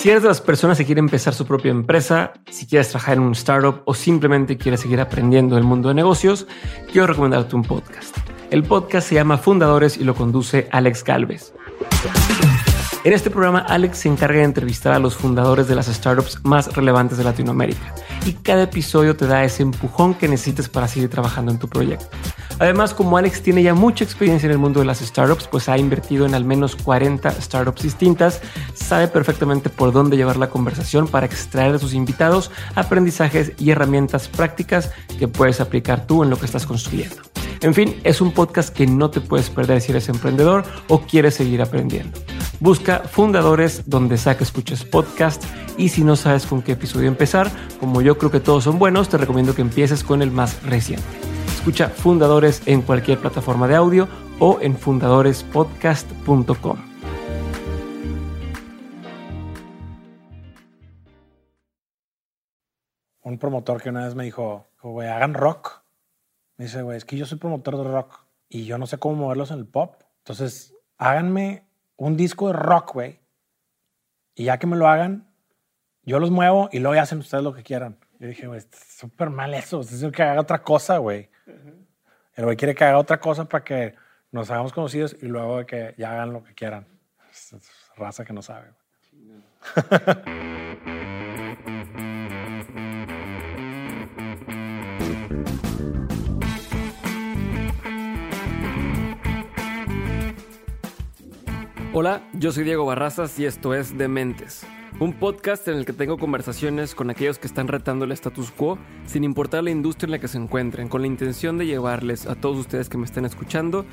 Si eres de las personas que quieren empezar su propia empresa, si quieres trabajar en un startup o simplemente quieres seguir aprendiendo el mundo de negocios, quiero recomendarte un podcast. El podcast se llama Fundadores y lo conduce Alex Galvez. En este programa, Alex se encarga de entrevistar a los fundadores de las startups más relevantes de Latinoamérica y cada episodio te da ese empujón que necesites para seguir trabajando en tu proyecto. Además, como Alex tiene ya mucha experiencia en el mundo de las startups, pues ha invertido en al menos 40 startups distintas, sabe perfectamente por dónde llevar la conversación para extraer de sus invitados aprendizajes y herramientas prácticas que puedes aplicar tú en lo que estás construyendo. En fin, es un podcast que no te puedes perder si eres emprendedor o quieres seguir aprendiendo. Busca fundadores donde sea que escuches podcast y si no sabes con qué episodio empezar, como yo creo que todos son buenos, te recomiendo que empieces con el más reciente. Escucha Fundadores en cualquier plataforma de audio o en fundadorespodcast.com. Un promotor que una vez me dijo, güey, hagan rock. Me dice, güey, es que yo soy promotor de rock y yo no sé cómo moverlos en el pop. Entonces, háganme un disco de rock, güey. Y ya que me lo hagan, yo los muevo y luego ya hacen ustedes lo que quieran. Yo dije, güey, es súper mal eso. Es decir, que haga otra cosa, güey. El güey quiere que haga otra cosa para que nos hagamos conocidos y luego que ya hagan lo que quieran. Es, raza que no sabe. Hola, yo soy Diego Barrazas y esto es Dementes, un podcast en el que tengo conversaciones con aquellos que están retando el status quo sin importar la industria en la que se encuentren, con la intención de llevarles a todos ustedes que me estén escuchando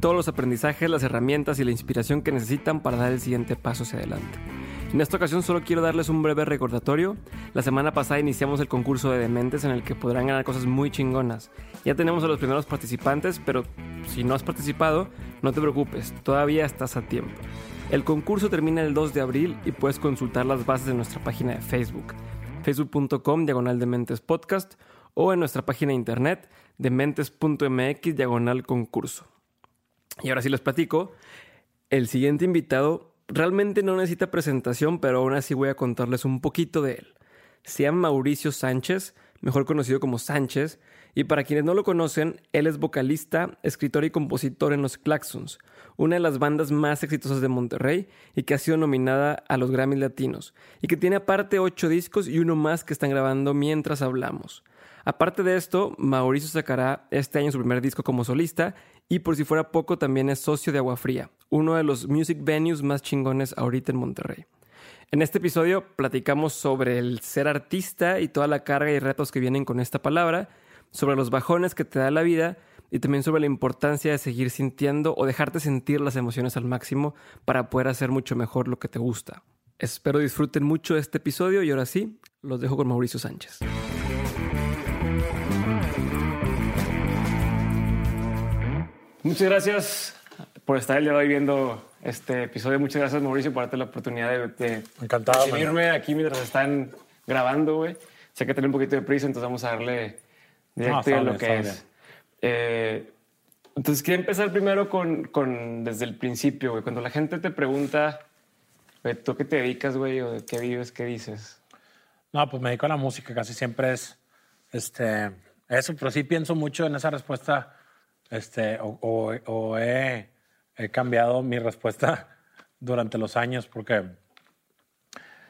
todos los aprendizajes, las herramientas y la inspiración que necesitan para dar el siguiente paso hacia adelante. En esta ocasión solo quiero darles un breve recordatorio. La semana pasada iniciamos el concurso de Dementes en el que podrán ganar cosas muy chingonas. Ya tenemos a los primeros participantes, pero si no has participado, no te preocupes, todavía estás a tiempo. El concurso termina el 2 de abril y puedes consultar las bases en nuestra página de Facebook, facebook.com diagonal dementes podcast o en nuestra página de internet dementes.mx diagonal concurso. Y ahora sí les platico, el siguiente invitado realmente no necesita presentación, pero aún así voy a contarles un poquito de él. Se llama Mauricio Sánchez, mejor conocido como Sánchez, y para quienes no lo conocen, él es vocalista, escritor y compositor en los Claxons, una de las bandas más exitosas de Monterrey y que ha sido nominada a los Grammys Latinos, y que tiene aparte ocho discos y uno más que están grabando mientras hablamos. Aparte de esto, Mauricio sacará este año su primer disco como solista y por si fuera poco también es socio de Agua Fría, uno de los music venues más chingones ahorita en Monterrey. En este episodio platicamos sobre el ser artista y toda la carga y retos que vienen con esta palabra, sobre los bajones que te da la vida y también sobre la importancia de seguir sintiendo o dejarte sentir las emociones al máximo para poder hacer mucho mejor lo que te gusta. Espero disfruten mucho este episodio y ahora sí, los dejo con Mauricio Sánchez. Muchas gracias por estar el día de hoy viendo este episodio. Muchas gracias, Mauricio, por darte la oportunidad de, de Encantado, recibirme aquí mientras están grabando, güey. Sé que tiene un poquito de prisa, entonces vamos a darle directo No, a lo que es. Eh, entonces, quiero empezar primero con, con desde el principio, güey. Cuando la gente te pregunta, güey, ¿tú qué te dedicas, güey? ¿O de qué vives? ¿Qué dices? No, pues me dedico a la música, casi siempre es este, eso, pero sí pienso mucho en esa respuesta, este, o, o- o he, he cambiado mi respuesta durante los años, porque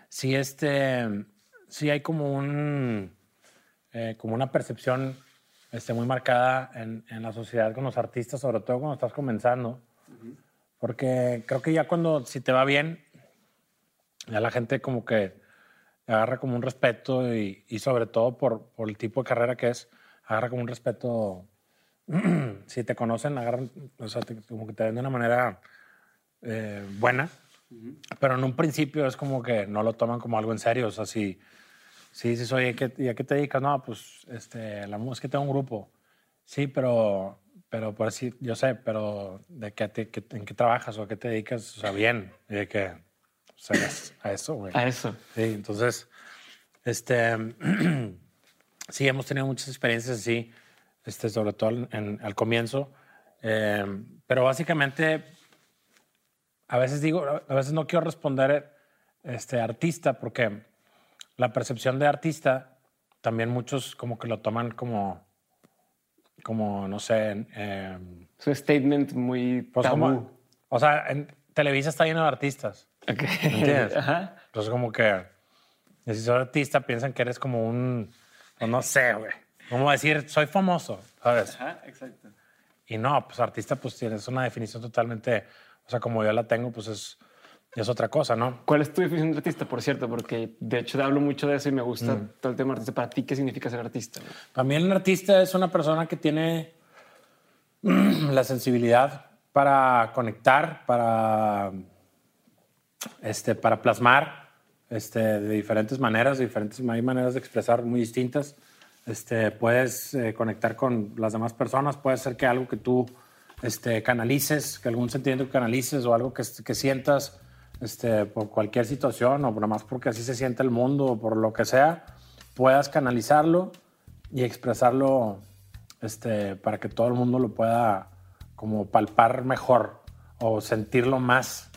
sí, este, sí hay como un, eh, como una percepción este, muy marcada en, en la sociedad con los artistas, sobre todo cuando estás comenzando, porque creo que ya cuando, si te va bien, ya la gente como que agarra como un respeto y, y sobre todo por, por el tipo de carrera que es, agarra como un respeto. si te conocen, agarran, o sea, te- como que te ven de una manera eh, buena. Pero en un principio es como que no lo toman como algo en serio. O sea, si, si dices, oye, ¿qué, ¿y a qué te dedicas? No, pues este, la música, tengo un grupo. Sí, pero, pero por así, yo sé, pero ¿de qué, te- qué- en qué trabajas o a qué te dedicas? O sea, bien. Y de que, o sea, a eso, güey. A eso. Sí, entonces, este, sí, hemos tenido muchas experiencias así, este, sobre todo en- en- al comienzo, Eh, pero básicamente, a veces digo, a veces no quiero responder este, artista, porque la percepción de artista, también muchos como que lo toman como, como no sé, eh, Es un statement muy pues tabú. como, o sea, en Televisa está lleno de artistas. Ok. ¿Entiendes? Ajá. Entonces, como que si sos artista, piensan que eres como un, o no sé, güey. ¿Cómo decir, soy famoso? ¿Sabes? Ajá, exacto. Y no, pues artista, pues tienes una definición totalmente, o sea, como yo la tengo, pues es, es otra cosa, ¿no? ¿Cuál es tu definición de artista, por cierto? Porque de hecho hablo mucho de eso y me gusta Mm. todo el tema artista. Para ti, ¿qué significa ser artista? güey? También un artista es una persona que tiene la sensibilidad para conectar, para, este, para plasmar este, de diferentes maneras, de diferentes, hay maneras de expresar muy distintas. Este, puedes eh, conectar con las demás personas, puede ser que algo que tú este, canalices, que algún sentimiento que canalices o algo que, sientas este, por cualquier situación o nada más porque así se siente el mundo o por lo que sea, puedas canalizarlo y expresarlo este, para que todo el mundo lo pueda como palpar mejor o sentirlo más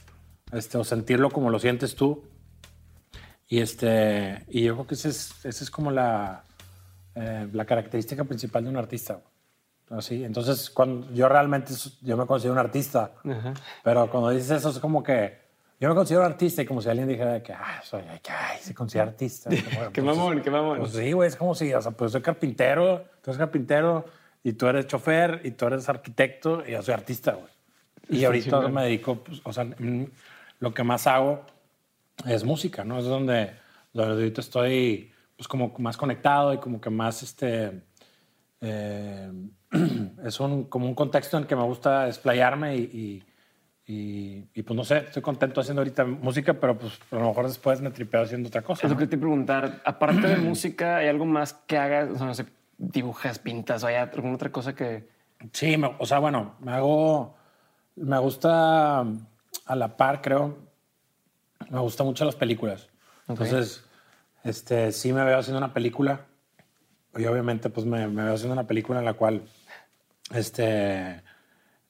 este, o sentirlo como lo sientes tú. Y, este, yo creo que esa es, esa es como la, eh, la característica principal de un artista. Así, entonces, cuando yo realmente yo me considero un artista, pero cuando dices eso es como que yo me considero artista y como si alguien dijera que ah, soy, que, ay, se considera artista. Qué pues, mamón, qué mamón. Pues sí, güey, es como si, o sea, pues soy carpintero, tú eres carpintero y tú eres chofer y tú eres arquitecto y yo soy artista, güey. Y ahorita me dedico, pues, o sea, mm, lo que más hago es música, ¿no? Es donde, donde ahorita estoy, pues, como más conectado y como que más, este, eh, es un, como un contexto en que me gusta desplayarme y, y, y- y, pues no sé, estoy contento haciendo ahorita música, pero pues a lo mejor después me tripeo haciendo otra cosa. Es lo ¿no? que te preguntar. Aparte de música, ¿hay algo más que hagas? O sea, no sé, dibujas, pintas o hay alguna otra cosa que... Sí, me- o sea, bueno, me hago, me gusta a la par, creo, me gustan mucho las películas. Entonces, este, sí me veo haciendo una película y obviamente pues me, me veo haciendo una película en la cual, este,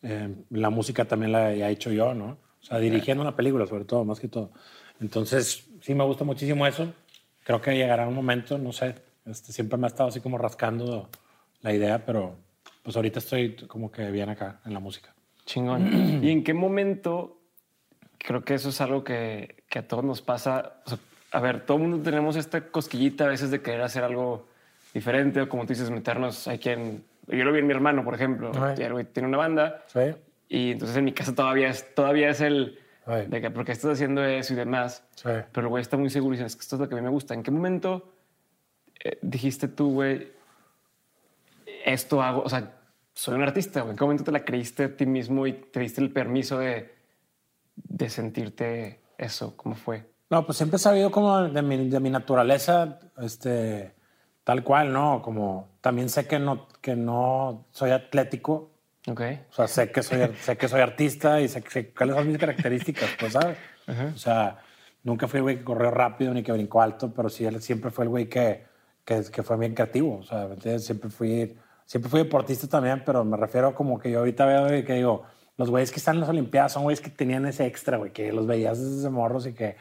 eh, la música también la he hecho yo, ¿no? O sea, dirigiendo una película sobre todo, más que todo. Entonces, sí me gusta muchísimo eso. Creo que llegará un momento, no sé, este, siempre me ha estado así como rascando la idea, pero pues ahorita estoy como que bien acá en la música. Chingón. ¿Y en qué momento? Creo que eso es algo que, que a todos nos pasa. O sea, a ver, todo el mundo tenemos esta cosquillita a veces de querer hacer algo diferente o como tú dices, meternos. Hay quien... Yo lo vi en mi hermano, por ejemplo. Right. Tiene una banda ¿Sí? y entonces en mi casa todavía es, todavía es el... Right. De que, ¿por qué estás haciendo eso y demás? Sí. Pero el güey está muy seguro y dice, es que esto es lo que a mí me gusta. ¿En qué momento eh, dijiste tú, güey, esto hago? O sea, soy un artista, güey. ¿En qué momento te la creíste a ti mismo y te diste el permiso de, de sentirte eso? ¿Cómo fue? No, pues siempre he sabido como de mi, de mi naturaleza, este, tal cual, ¿no? Como también sé que no, que no soy atlético, Ok. o sea, sé que soy, sé que soy artista y sé, sé cuáles son mis características, pues, ¿sabes? O sea, nunca fui el güey que corrió rápido ni que brincó alto, pero sí, él siempre fue el güey que, que, que fue bien creativo, o sea, ¿me entiendes? Siempre fui, siempre fui deportista también, pero me refiero como que yo ahorita veo y que digo, los güeyes que están en las Olimpiadas son güeyes que tenían ese extra, güey, que los veías desde morros y que,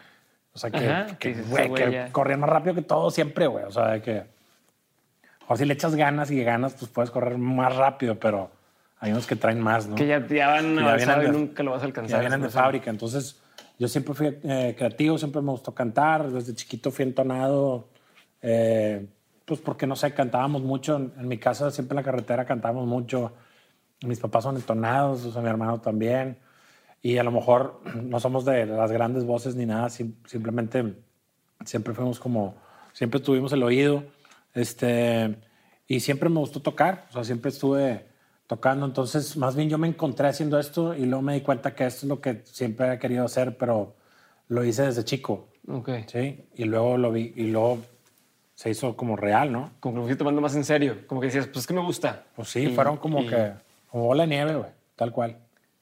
o sea, que, Ajá, que, que dices, güey, güey que ya- corrían más rápido que todos siempre, güey, o sea, de que... O si le echas ganas y ganas, pues puedes correr más rápido, pero hay unos que traen más, ¿no? Que ya, ya van ya avanzado y nunca lo vas a Ya alcanzar. vienen de fábrica. Entonces, yo siempre fui eh, creativo, siempre me gustó cantar. Desde chiquito fui entonado. eh, pues porque, no sé, cantábamos mucho. En, en mi casa, siempre en la carretera cantábamos mucho. Mis papás son entonados, o sea, mi hermano también. Y a lo mejor no somos de las grandes voces ni nada, sim- simplemente siempre fuimos como, siempre tuvimos el oído, este, y siempre me gustó tocar, o sea, siempre estuve tocando, entonces más bien yo me encontré haciendo esto y luego me di cuenta que esto es lo que siempre he querido hacer, pero lo hice desde chico, Ok. ¿sí? Y luego lo vi, y luego se hizo como real, ¿no? Como que lo fui tomando más en serio. Como que decías, pues es que me gusta. Pues sí, Y- fueron como y- que, como bola de nieve, güey, tal cual.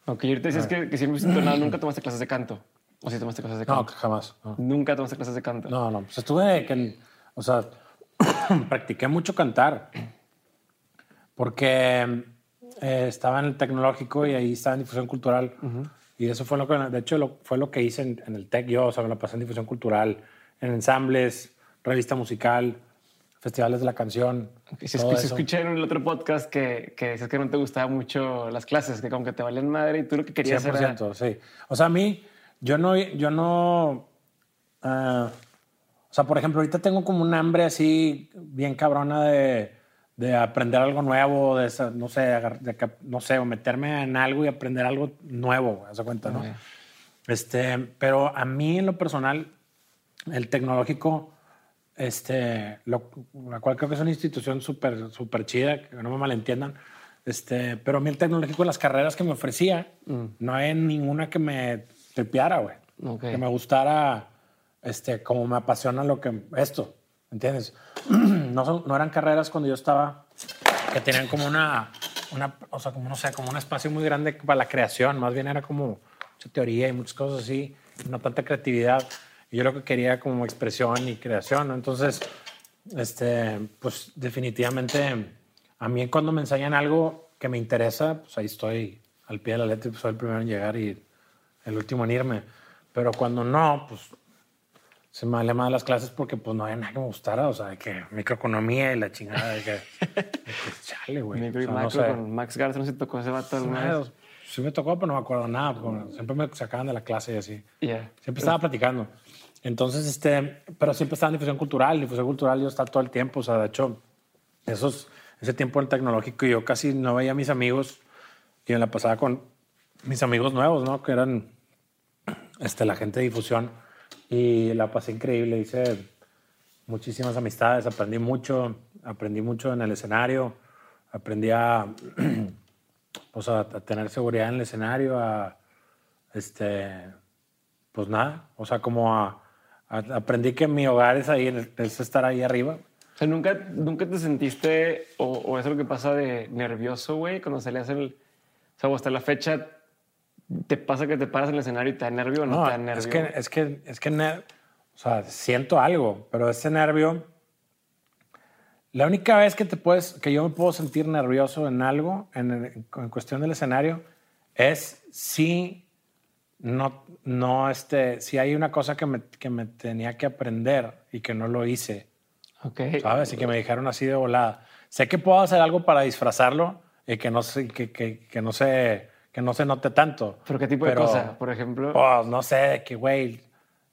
Ok, ahorita decías que, que siempre entonado, nunca tomaste clases de canto. O sí tomaste clases de No, canto. jamás. No, Nunca tomaste clases de canto. no, no, pues estuve, que, o sea, practiqué mucho cantar, porque eh, estaba en el tecnológico y ahí estaba en difusión cultural. Y eso fue lo que, de hecho, lo, fue lo que hice en, en el TEC yo, o sea, me la pasé en difusión cultural, en ensambles, revista musical, festivales de la canción. Y se, todo escu- se eso. escuché en el otro podcast que, que decías que no te gustaban mucho las clases, que como que te valían madre y tú lo que querías era... 100%, sí. O sea, a mí, yo no, yo no, ah, o sea, por ejemplo, ahorita tengo como un hambre así bien cabrona de, de aprender algo nuevo, de, esa- no sé, de no sé, o meterme en algo y aprender algo nuevo, de cuenta, ¿no? Ok. Este, pero a mí en lo personal, el tecnológico, este, lo, la cual creo que es una institución súper, súper chida, que no me malentiendan, este, pero a mí el tecnológico, las carreras que me ofrecía, no hay ninguna que me tripeara, güey. Ok. Que me gustara, este, como me apasiona lo que, esto, ¿entiendes? no, son- no eran carreras cuando yo estaba, que tenían como una, una, o sea, como no sé, como un espacio muy grande para la creación, más bien era como mucha teoría y muchas cosas así, no tanta creatividad. Yo lo que quería como expresión y creación, ¿no? Entonces, este, pues definitivamente a mí cuando me enseñan algo que me interesa, pues ahí estoy al pie de la letra y pues soy el primero en llegar y el último en irme. Pero cuando no, pues se me valía más las clases porque pues no había nada que me gustara, o sea, de que microeconomía y la chingada, de que, de que, chale, güey. Micro y O sea, no macro sé. con Max Garza, no se tocó ese vato alguna vez? Sí, me tocó, pero no me acuerdo nada. Siempre me sacaban de la clase y así. Yeah. Siempre estaba platicando. Entonces, este, pero siempre estaba en difusión cultural. Difusión cultural yo estaba todo el tiempo. O sea, de hecho, esos, ese tiempo en tecnológico yo casi no veía a mis amigos y me la pasaba con mis amigos nuevos, ¿no? Que eran este, la gente de difusión. Y la pasé increíble. Hice muchísimas amistades, aprendí mucho, aprendí mucho en el escenario, aprendí a, pues a, a tener seguridad en el escenario, a, este, pues nada, o sea, como a, a- aprendí que mi hogar es ahí, es estar ahí arriba. O sea, ¿nunca, nunca te sentiste, o, o eso es lo que pasa de nervioso, güey, cuando salías el... O sea, o hasta la fecha, ¿te pasa que te paras en el escenario y te da nervio o no, No, te da nervio? es que, es que, es que, o sea, siento algo, pero ese nervio, la única vez que te puedes, que yo me puedo sentir nervioso en algo, en, en cuestión del escenario, es si no, no, este, si hay una cosa que me, que me tenía que aprender y que no lo hice, Ok. ¿sabes? Y que me dijeron así de volada. Sé que puedo hacer algo para disfrazarlo y que no se, que, que, que no se, que no se note tanto. ¿Pero qué tipo de Pero- cosa? Por ejemplo... pues no sé, que güey,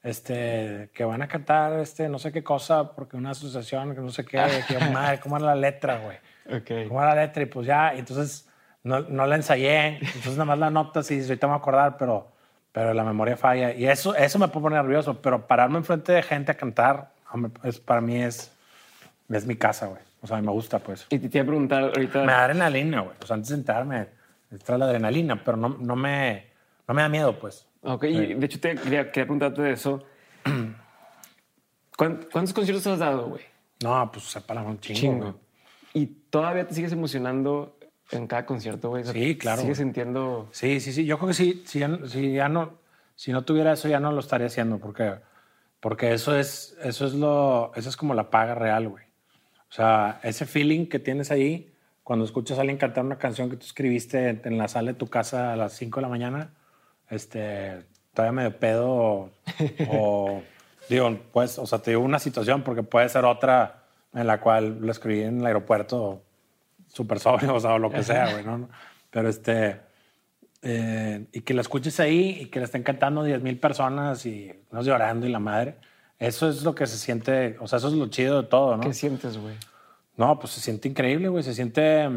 este, que van a cantar este, no sé qué cosa, porque una asociación, que no sé qué, que madre, ¿cómo era la letra, güey? Ok. ¿Cómo era la letra? Y pues ya, entonces no, no la ensayé, entonces nada más la y dices, ahorita me voy a acordar, pero, pero la memoria falla. Y eso, eso me pone nervioso, pero pararme enfrente de gente a cantar, es, para mí es, es mi casa, güey. O sea, me gusta, pues. Y te iba a preguntar ahorita... Me da adrenalina, güey. O sea, antes de sentarme, me trae la adrenalina, pero no, no, me, no me da miedo, pues. Ok, y de hecho te quería, quería preguntarte de eso. ¿Cuán- ¿Cuántos conciertos has dado, güey? No, pues para un chingo. Chingo. ¿Y todavía te sigues emocionando en cada concierto, güey? Sí, claro, ¿Sigues sintiendo...? Sí, sí, sí. Yo creo que sí, si ya, si ya no, si no tuviera eso, ya no lo estaría haciendo, porque, porque eso es, eso es lo, eso es como la paga real, güey. O sea, ese feeling que tienes ahí cuando escuchas a alguien cantar una canción que tú escribiste en la sala de tu casa a las 5 de la mañana, este, todavía medio pedo o, o, digo, pues, o sea, te digo una situación porque puede ser otra en la cual lo escribí en el aeropuerto súper sobrio, o sea, o lo que sea, güey, ¿no? Pero este, eh, y que la escuches ahí y que le estén cantando 10 mil personas y no llorando y la madre, eso es lo que se siente, o sea, eso es lo chido de todo, ¿no? ¿Qué sientes, güey? No, pues se siente increíble, güey. Se siente.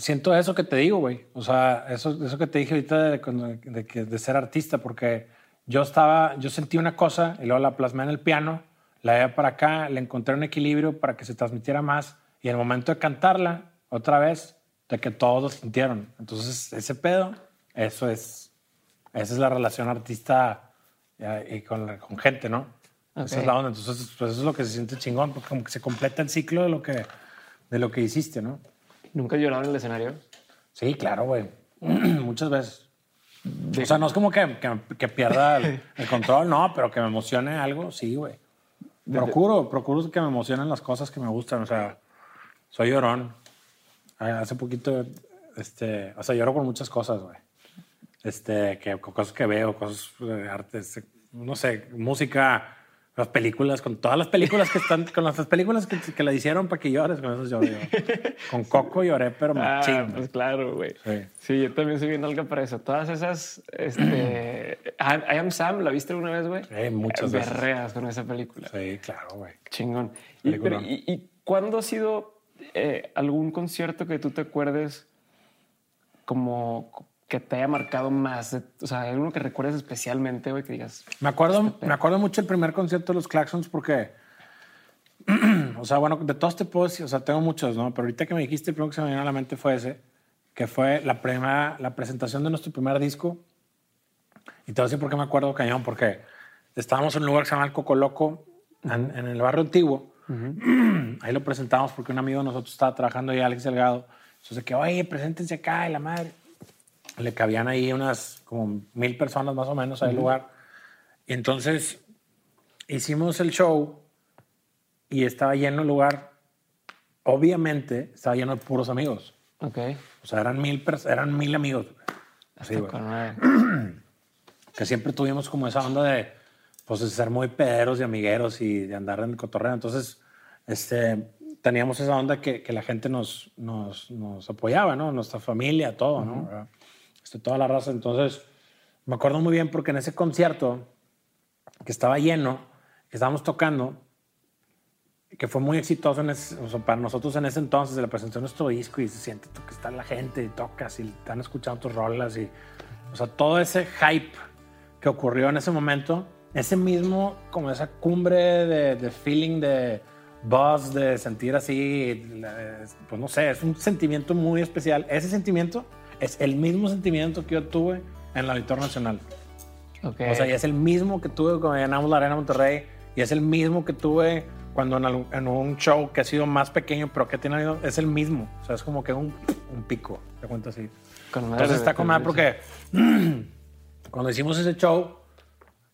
Siento eso que te digo, güey. O sea, eso, eso que te dije ahorita de, de que- de ser artista, porque yo estaba, yo sentí una cosa y luego la plasmé en el piano, la llevé para acá, le encontré un equilibrio para que se transmitiera más y en el momento de cantarla, otra vez, de que todos lo sintieron. Entonces, ese pedo, eso es, esa es la relación artista y, y con, con gente, ¿no? Esa Ok. es la onda. Entonces, pues eso es lo que se siente chingón, porque como que se completa el ciclo de lo que, de lo que hiciste, ¿no? ¿Nunca has llorado en el escenario? Sí, claro, güey. Muchas veces. O sea, no es como que, que- que pierda el, el control, no, pero que me emocione algo, sí, güey. Procuro, procuro que me emocionen las cosas que me gustan. O sea, soy llorón. Ah, Hace poquito, este, o sea, lloro con muchas cosas, güey. Este, que, cosas que veo, cosas de arte, este, no sé, música, las películas, con todas las películas que están, con las películas que, que le hicieron para que llores, con eso lloro yo. Con Coco lloré, pero Ah, machín. pues claro, güey. Sí. Sí. yo también soy bien alga para eso. Todas esas, este, I, Am Sam, ¿la viste alguna vez, güey? Sí, muchas veces. Berreas con esa película. Sí, claro, güey. Chingón. Y, pero, y cuándo ha sido eh, algún concierto que tú te acuerdes como que te haya marcado más? O sea, alguno que recuerdes especialmente, güey, que digas, Me acuerdo, me acuerdo mucho el primer concierto de los Claxons porque, o sea, bueno, de todos te puedo decir, o sea, tengo muchos, ¿no? Pero ahorita que me dijiste, el primero que se me vino a la mente fue ese, que fue la, primera, la presentación de nuestro primer disco. Y te voy a decir por qué me acuerdo cañón, porque estábamos en un lugar que se llama el Coco Loco, en, en el barrio antiguo. Ahí lo presentamos porque un amigo de nosotros estaba trabajando ahí, Alex Delgado. Entonces, que, oye, preséntense acá, y la madre. Le cabían ahí unas como mil personas más o menos al lugar. Y entonces hicimos el show y estaba lleno el lugar. Obviamente estaba lleno de puros amigos. ok, O sea, eran mil, eran mil amigos. Así. Que siempre tuvimos como esa onda de, pues, de ser muy pederos y amigueros y de andar en el cotorreo. Entonces, este, teníamos esa onda que, que la gente nos, nos, nos apoyaba, ¿no? Nuestra familia, todo, ¿no? ¿Verdad? Este, toda la raza. Entonces, me acuerdo muy bien porque en ese concierto que estaba lleno, que estábamos tocando, que fue muy exitoso para nosotros en ese entonces, de la presentación de nuestro disco y se siente que está la gente y tocas y están escuchando tus rolas y, o sea, todo ese hype que ocurrió en ese momento, ese mismo, como esa cumbre de, de feeling de buzz, de sentir así, pues no sé, es un sentimiento muy especial. Ese sentimiento es el mismo sentimiento que yo tuve en el Auditorio Nacional. Ok. O sea, y es el mismo que tuve cuando llenamos la Arena Monterrey y es el mismo que tuve cuando en, algún- en un show que ha sido más pequeño, pero que tiene es el mismo. O sea, es como que un, un pico, te cuento así. con madre, Entonces está con madre porque cuando hicimos ese show,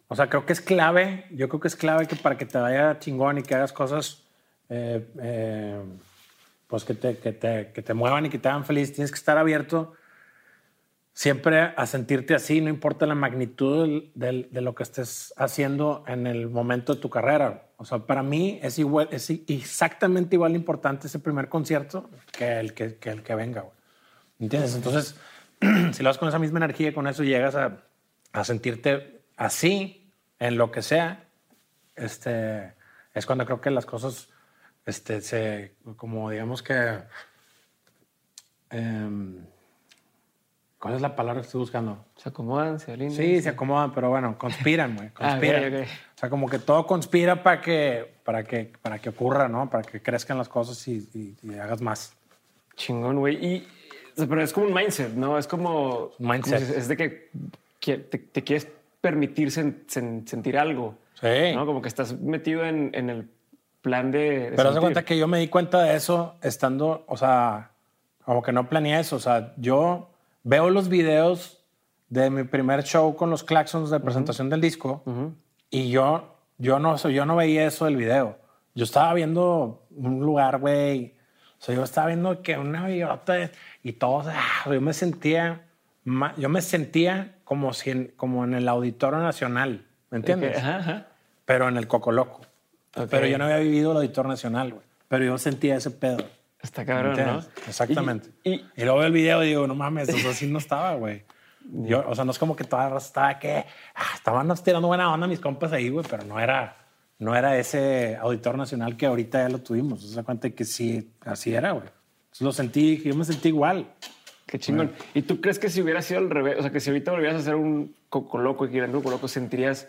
o sea, creo que es clave, yo creo que es clave que para que te vaya chingón y que hagas cosas, eh, eh, pues que te, que, te, que te muevan y que te hagan feliz, tienes que estar abierto siempre a sentirte así, no importa la magnitud del- de lo que estés haciendo en el momento de tu carrera. O sea, para mí es, igual, es exactamente igual de importante ese primer concierto que el que, que el que venga. güey. ¿Entiendes? Entonces, si lo haces con esa misma energía, con eso llegas a, a sentirte así en lo que sea, este, es cuando creo que las cosas, este, se, como digamos que, em, ¿cuál es la palabra que estoy buscando? Se acomodan, se alinean. Sí, se acomodan, pero bueno, conspiran, güey, Ah, conspiran. O sea, como que todo conspira para que, para que, para que ocurra, ¿no? Para que crezcan las cosas y, y- y hagas más. Chingón, güey. Y, pero es como un mindset, ¿no? Es como. Mindset. como si- es de que te, te quieres permitir sen- sen- sentir algo. Sí. ¿no? Como que estás metido en, en el plan de. de Pero haz cuenta que yo me di cuenta de eso estando, o sea, como que no planeé eso. O sea, yo veo los videos de mi primer show con los Claxons de presentación del disco y yo, yo, no, yo no veía eso del video. Yo estaba viendo un lugar, güey. O sea, yo estaba viendo que una billota y todo. ah, yo me sentía, yo me sentía como, si en, como en el Auditorio Nacional. ¿Me entiendes? Ok, Ajá, ajá. pero en el Coco Loco. Ok. Pero yo no había vivido el Auditor Nacional, güey. Pero yo sentía ese pedo. Está cabrón, ¿no? Exactamente. Y, Y, luego veo el video y digo, no mames, eso así no estaba, güey. Yo, o sea, no es como que toda la raza estaba que ah, estaban tirando buena onda mis compas ahí, güey, pero no era, no era ese auditor nacional que ahorita ya lo tuvimos. Se da cuenta que sí, así era, güey. Lo sentí, yo me sentí igual. Qué chingón. ¿Y tú crees que si hubiera sido al revés, o sea, que si ahorita volvieras a hacer un Coco Loco y que un Coco Loco, sentirías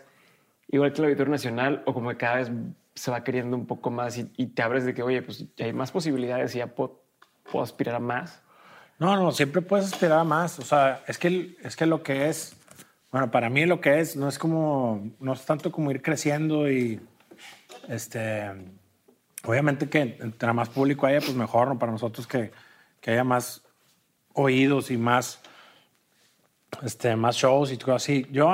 igual que el Auditorio Nacional o como que cada vez se va queriendo un poco más y, te abres de que, oye, pues hay más posibilidades y ya puedo, puedo aspirar a más? No, no, siempre puedes esperar a más. O sea, es que, es que lo que es, Bueno, para mí lo que es, no es como, no es tanto como ir creciendo y, este, obviamente que entre más público haya, pues mejor, ¿no? Para nosotros que, que haya más oídos y más, este, más shows y todo así. Yo,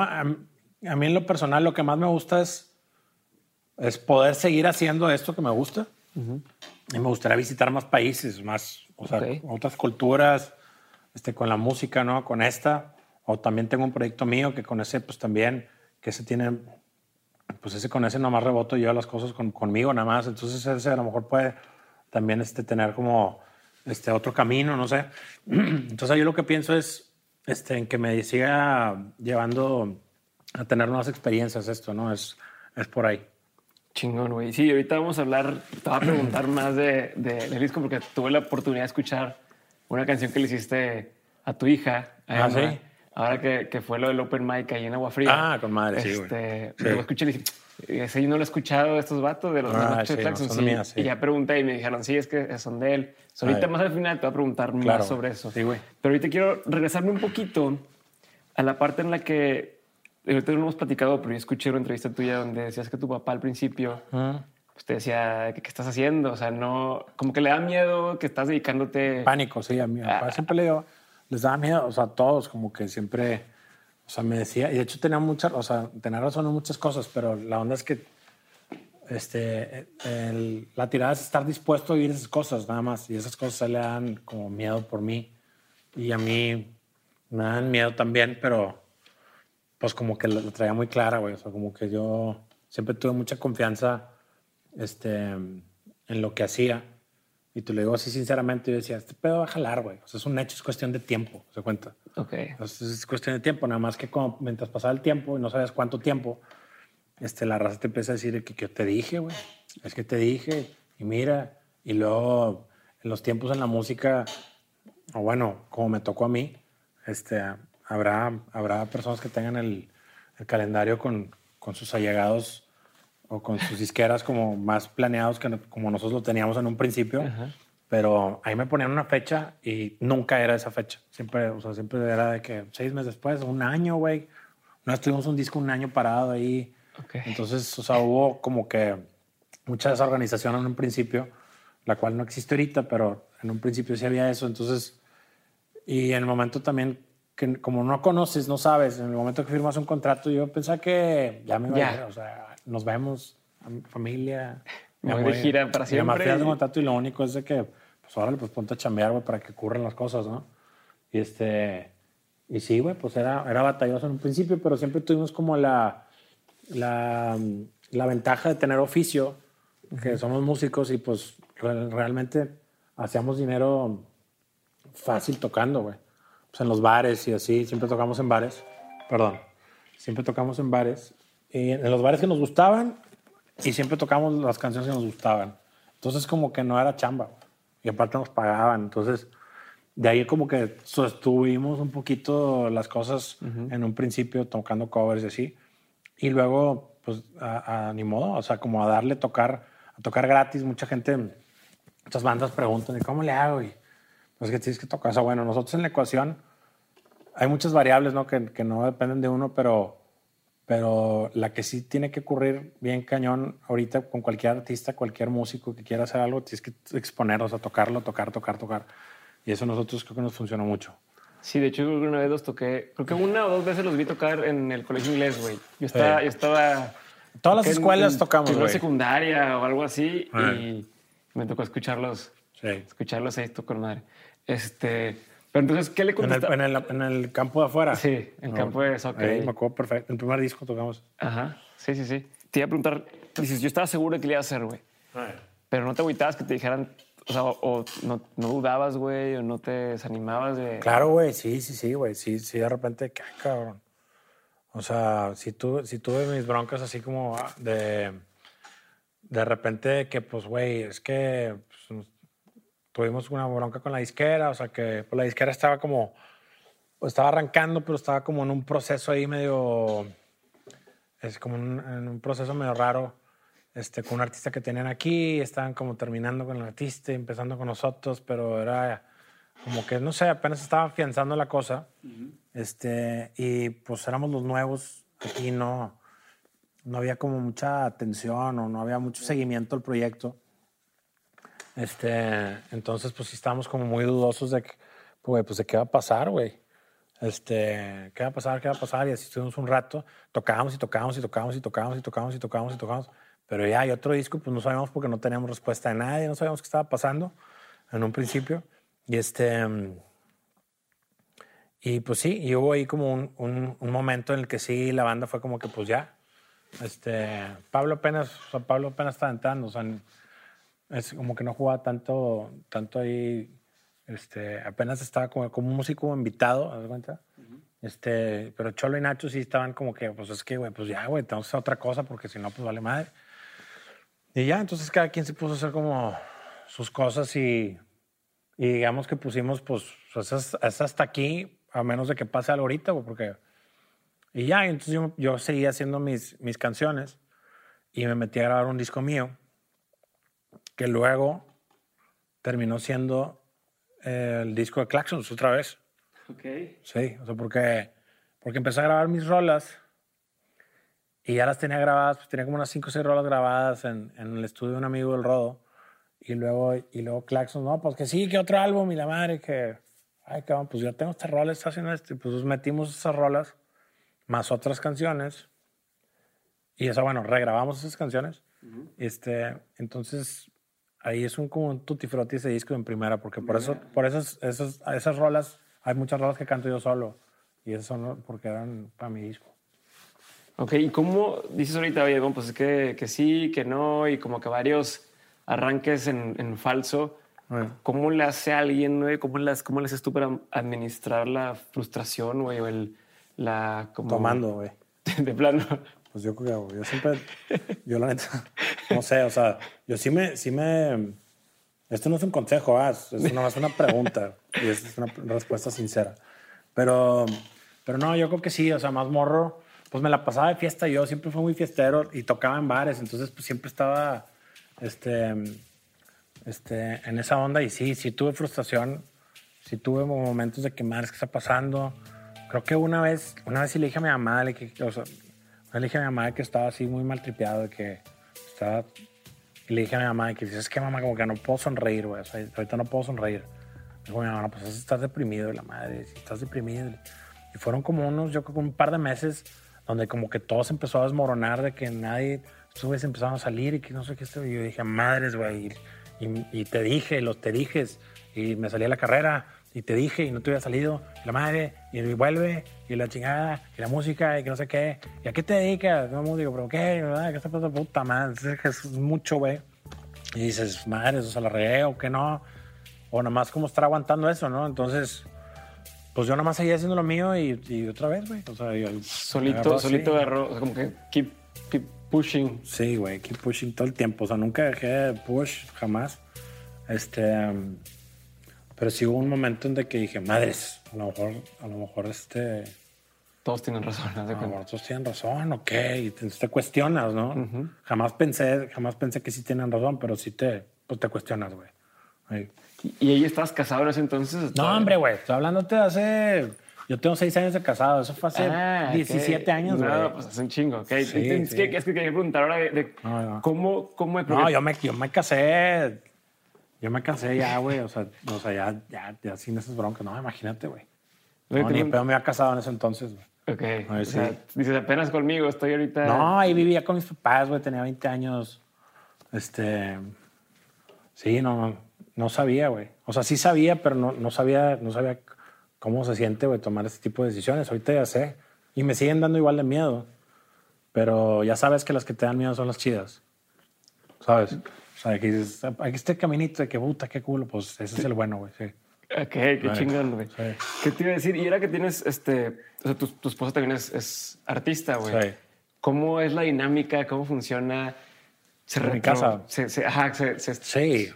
a, mí en lo personal, lo que más me gusta es, es poder seguir haciendo esto que me gusta. Y me gustaría visitar más países, más, o sea, otras culturas, este, con la música, ¿no? Con esta. O también tengo un proyecto mío que con ese, pues también, que ese tiene, pues ese con ese nomás reboto yo las cosas con, conmigo nada más. Entonces ese a lo mejor puede también este, tener como este otro camino, no sé. Entonces yo lo que pienso es este, en que me siga llevando a tener nuevas experiencias esto, ¿no? Es, es por ahí. Chingón, güey. Sí, ahorita vamos a hablar, te voy a preguntar más de, de- del disco porque tuve la oportunidad de escuchar una canción que le hiciste a tu hija. a Ah, Emma, ¿sí? Ahora que, que fue lo del Open Mic ahí en Agua Fría. Ah, con madre, sí, güey. Este, Sí. Lo escuché y dije, ese yo no lo he escuchado de estos vatos, de los Ah, sí, no, son sí. mías, sí. Y ya pregunté y me dijeron, sí, es que son de él. So, ahorita Ay. más al final te voy a preguntar Claro. más sobre eso. Sí, güey. Pero ahorita quiero regresarme un poquito a la parte en la que ahorita no hemos platicado, pero yo escuché una entrevista tuya donde decías que tu papá al principio pues, te decía que qué estás haciendo, o sea, no, como que le da miedo que estás dedicándote. Pánico, sí, a mi papá siempre le dio, les daba miedo, o sea, a todos, como que siempre, o sea, me decía, y de hecho tenía muchas, o sea, tenía razón en muchas cosas, pero la onda es que este, el- la tirada es estar dispuesto a vivir esas cosas, nada más, y esas cosas le dan como miedo por mí, y a mí me dan miedo también, pero pues como que lo, traía muy clara, güey, o sea, como que yo siempre tuve mucha confianza este, en lo que hacía. Y te lo digo así sinceramente, yo decía, este pedo va a jalar, güey. O sea, es un hecho, es cuestión de tiempo, se cuenta. Ok. Entonces, es cuestión de tiempo, nada más que como, mientras pasaba el tiempo y no sabes cuánto tiempo, este, la raza te empieza a decir que, que te dije, güey. Es que te dije, y mira. Y luego, en los tiempos en la música, o bueno, como me tocó a mí, este, habrá, habrá personas que tengan el, el calendario con, con sus allegados o con sus disqueras como más planeados que no- como nosotros lo teníamos en un principio. Pero ahí me ponían una fecha y nunca era esa fecha. Siempre, o sea, siempre era de que seis meses después, un año, güey. Una vez tuvimos un disco un año parado ahí. Ok. Entonces, o sea, hubo como que mucha desorganización en un principio, la cual no existe ahorita, pero en un principio sí había eso. Entonces, y en el momento también que como no conoces, no sabes, en el momento que firmas un contrato, yo pensaba que ya me iba Ya. a ir, o sea, nos vemos, a mi familia. Me voy de gira para siempre firmas un contrato y lo único es de que, pues órale, pues ponte a chambear, güey, para que ocurran las cosas, ¿no? Y este, y sí, güey, pues era, era batalloso en un principio, pero siempre tuvimos como la, la, la ventaja de tener oficio, que somos músicos y pues re- realmente hacíamos dinero fácil tocando, güey. Pues en los bares y así, siempre tocamos en bares, perdón, siempre tocamos en bares, y en los bares que nos gustaban y siempre tocamos las canciones que nos gustaban. Entonces como que no era chamba, y aparte nos pagaban, entonces de ahí como que sostuvimos un poquito las cosas en un principio tocando covers y así. Y luego, pues, a, a- ni modo, o sea, como a darle tocar, a tocar gratis. Mucha gente, muchas bandas preguntan, ¿y cómo le hago? Y pues que tienes que tocar. O sea, bueno, nosotros en la ecuación hay muchas variables, ¿no? Que, que no dependen de uno, pero, pero la que sí tiene que ocurrir bien cañón ahorita con cualquier artista, cualquier músico que quiera hacer algo, tienes que exponer, o sea, tocarlo, tocar, tocar, tocar. Y eso a nosotros creo que nos funcionó mucho. Sí, de hecho, creo que una vez los toqué. Creo que una o dos veces los vi tocar en el colegio inglés, güey. Yo estaba. Sí. Yo estaba Todas las escuelas en tocamos, güey. secundaria o algo así. Ah. Y me tocó escucharlos. Sí. Escucharlos ahí, tocó con madre. Este. Pero entonces, ¿qué le En el, en, el, en el campo de afuera. Sí, en el campo de soccer. Ahí me acuerdo perfecto. El primer disco tocamos. Ajá. Sí, sí, sí. Te iba a preguntar. Dices, yo estaba seguro de que le iba a hacer, güey. Pero no te agüitabas que te dijeran. O sea, o, o no, no dudabas, güey, o no te desanimabas de. Claro, güey, sí, sí, sí, güey. Sí, sí, de repente, ¿qué cabrón? O sea, si, tu, si tuve mis broncas así como ah, de. De repente que, pues, güey, es que tuvimos una bronca con la disquera, o sea, que pues, la disquera estaba como. pues, estaba arrancando, pero estaba como en un proceso ahí medio. Es como un- en un proceso medio raro. Este, con un artista que tenían aquí, estaban como terminando con el artista y empezando con nosotros, pero era como que, no sé, apenas estaba afianzando la cosa. este, y pues éramos los nuevos aquí, no, no había como mucha atención o no había mucho seguimiento al proyecto. Este, entonces, pues sí estábamos como muy dudosos de, que, pues, de qué va a pasar, güey. Este, ¿qué va a pasar? ¿Qué va a pasar? Y así estuvimos un rato, tocábamos y tocábamos y tocábamos y tocábamos y tocábamos y tocábamos y tocábamos. Pero ya hay otro disco, pues no sabíamos porque no teníamos respuesta de nadie, no sabíamos qué estaba pasando en un principio. Y este. Y pues sí, y hubo ahí como un, un, un, momento en el que sí, la banda fue como que pues ya. Este, Pablo apenas, o sea, Pablo apenas estaba entrando, o sea, es como que no jugaba tanto, tanto ahí, este, apenas estaba como, como un músico invitado, ¿te das cuenta? Este, pero Cholo y Nacho sí estaban como que, pues es que, güey, pues ya, güey, tenemos que hacer otra cosa porque si no, pues vale madre. Y ya, entonces cada quien se puso a hacer como sus cosas y, y digamos que pusimos, pues, pues es, hasta aquí, a menos de que pase algo ahorita, porque... Y ya, entonces yo, yo seguía haciendo mis, mis canciones y me metí a grabar un disco mío que luego terminó siendo el disco de Claxons otra vez. Ok. Sí, o sea, porque, porque empecé a grabar mis rolas y ya las tenía grabadas, pues tenía como unas 5 o 6 rolas grabadas en, en, el estudio de un amigo del Rodo. Y luego, y luego Claxons, no, pues que sí, que otro álbum, y la madre, que, ay, cabrón, pues ya tengo estas rolas, está haciendo esto. Y pues metimos esas rolas, más otras canciones. Y eso, bueno, regrabamos esas canciones. este, entonces, ahí es un como un tutti frutti ese disco en primera, porque por eso, por esas, esas, esas rolas, hay muchas rolas que canto yo solo. Y esas son porque eran para mi disco. Ok, ¿y cómo dices ahorita, oye, bueno, pues es que, que, sí, que no, y como que varios arranques en, en falso? ¿Cómo le hace a alguien, güey? ¿Cómo, las, ¿Cómo le haces tú para administrar la frustración, güey? O el, la... Como... Tomando, güey. De plano. Pues yo creo, yo siempre, yo la neta, no sé, o sea, yo sí me, sí me, esto no es un consejo, ah, es, una, es una pregunta y es una respuesta sincera. Pero, pero no, yo creo que sí, o sea, más morro, pues me la pasaba de fiesta yo, siempre fui muy fiestero y tocaba en bares, entonces pues siempre estaba, este, este, en esa onda y sí, sí tuve frustración, sí tuve momentos de que, madre, ¿qué está pasando? Creo que una vez, una vez sí le dije a mi mamá, le sea, le dije a mi mamá que estaba así muy mal tripeado, que estaba... Y le dije a mi mamá que dice, es que mamá, como que no puedo sonreír, güey. O sea, ahorita no puedo sonreír. Dijo mi mamá, pues estás deprimido, la madre, estás deprimido. Y fueron como unos, yo creo un par de meses donde como que todo se empezó a desmoronar, de que nadie, estos güeyes empezaron a salir y que no sé qué. Y yo dije, madres, güey. Y, y, te dije, los te dijes. Y me salí a la carrera y te dije y no te hubiera salido, la madre, y vuelve, y la chingada, y la música, y que no sé qué, ¿y a qué te dedicas? No, músico, pero ¿qué? ¿Verdad? ¿Qué está pasando? Puta madre, es mucho, güey. Y dices, madre, eso se la regué o que no, o nada más como estar aguantando eso, ¿no? Entonces, pues yo nada más seguía haciendo lo mío y, y otra vez, güey. O sea, yo, solito, solito agarró, o sea, como que keep, keep pushing. Sí, güey, keep pushing todo el tiempo. O sea, nunca dejé de push, jamás. Este. Pero sí hubo un momento en que dije, madres, a lo mejor, a lo mejor este... Todos tienen razón. A lo mejor todos tienen razón, ok. Y te, te cuestionas, ¿no? Jamás pensé, jamás pensé que sí tienen razón, pero sí te, pues te cuestionas, güey. ¿Y, ella estabas casado en ese entonces? No, hombre, güey. Estoy hablándote de hace... Yo tengo seis años de casado. Eso fue hace ah, 17 años, güey. No, pues hace un chingo, ok. es, Que, es, que, quería preguntar ahora de, cómo, cómo... No, yo me, yo me casé yo me cansé ya, güey. O sea, o sea ya, ya, ya sin esas broncas. No, imagínate, güey. No, ni pedo me había casado en ese entonces, güey. Ok. o sea, dices, apenas conmigo, estoy ahorita. No, ahí vivía con mis papás, güey. Tenía 20 años. Este. Sí, no, no sabía, güey. O sea, sí sabía, pero no, no, sabía, no sabía cómo se siente, güey, tomar este tipo de decisiones. Ahorita ya sé. Y me siguen dando igual de miedo. Pero ya sabes que las que te dan miedo son las chidas. ¿Sabes? Aquí, aquí está el caminito de que puta, qué culo, pues ese es el bueno, güey. Sí. Ok, qué chingón, güey. ¿Qué te iba a decir? Y era que tienes, este, o sea, tu, tu esposa también es, es artista, güey. Sí. ¿Cómo es la dinámica? ¿Cómo funciona? Se en mi casa. Se, se, ajá, se, sí,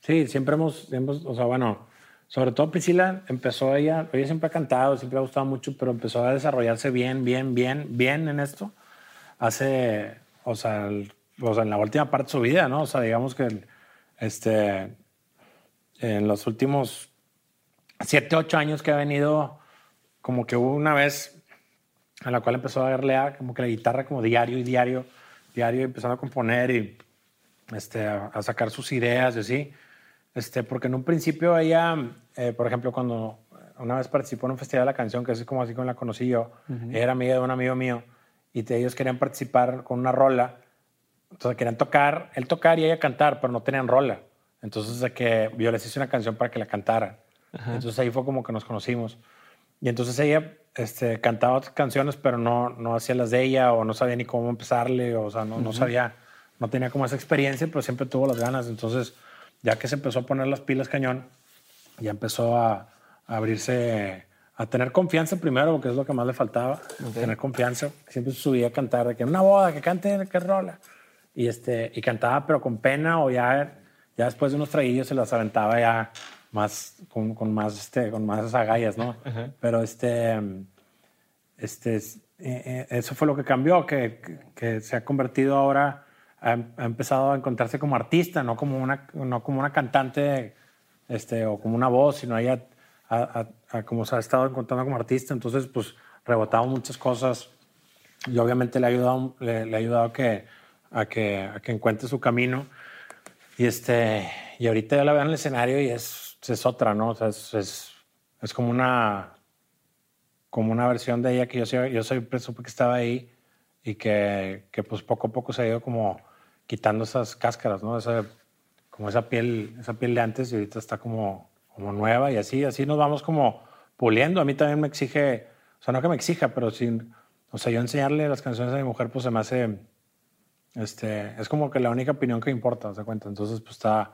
sí, siempre hemos, siempre, o sea, bueno, sobre todo Priscila empezó ella, ella siempre ha cantado, siempre ha gustado mucho, pero empezó a desarrollarse bien, bien, bien, bien en esto. Hace, o sea, el, o sea, en la última parte de su vida, ¿no? O sea, digamos que este, en los últimos siete, ocho años que ha venido, como que hubo una vez a la cual empezó a darle a como que la guitarra como diario y diario, diario, empezando a componer y este, a, sacar sus ideas y así. Este, porque en un principio ella, eh, por ejemplo, cuando una vez participó en un festival de la canción, que es como así como la conocí yo, era amiga de un amigo mío, y ellos querían participar con una rola, entonces querían tocar, él tocar y ella cantar, pero no tenían rola. Entonces de que yo les hice una canción para que la cantaran. Entonces ahí fue como que nos conocimos. Y entonces ella este, cantaba otras canciones, pero no, no hacía las de ella o no sabía ni cómo empezarle, o, sea, no, no sabía, no tenía como esa experiencia, pero siempre tuvo las ganas. Entonces, ya que se empezó a poner las pilas cañón, ya empezó a, abrirse, a tener confianza primero, porque es lo que más le faltaba, tener confianza. Siempre subía a cantar, de que una boda, que cante, que rola. Y, este, y cantaba, pero con pena, o ya, ya después de unos traguillos se las aventaba ya más, con, con más, este, con más agallas, ¿no? Pero este, este, eh, eh, eso fue lo que cambió, que, que se ha convertido ahora, ha, empezado a encontrarse como artista, no como una, no como una cantante este, o como una voz, sino ella como se ha estado encontrando como artista, entonces pues rebotaba muchas cosas y obviamente le ha ayudado, le, ha ayudado que, a, que, a que encuentre su camino. Y, este, y ahorita ya la veo en el escenario y es es otra, ¿no? O sea, es, es, como una como una versión de ella que yo, yo siempre supe que estaba ahí y que, que, pues poco a poco se ha ido como quitando esas cáscaras, ¿no? Esa, como esa piel, esa piel de antes y ahorita está como, como nueva y así, así nos vamos como puliendo. A mí también me exige, o sea, no que me exija, pero sin, o sea, yo enseñarle las canciones a mi mujer, pues se me hace, este, es como que la única opinión que importa, ¿se cuenta? Entonces, pues está,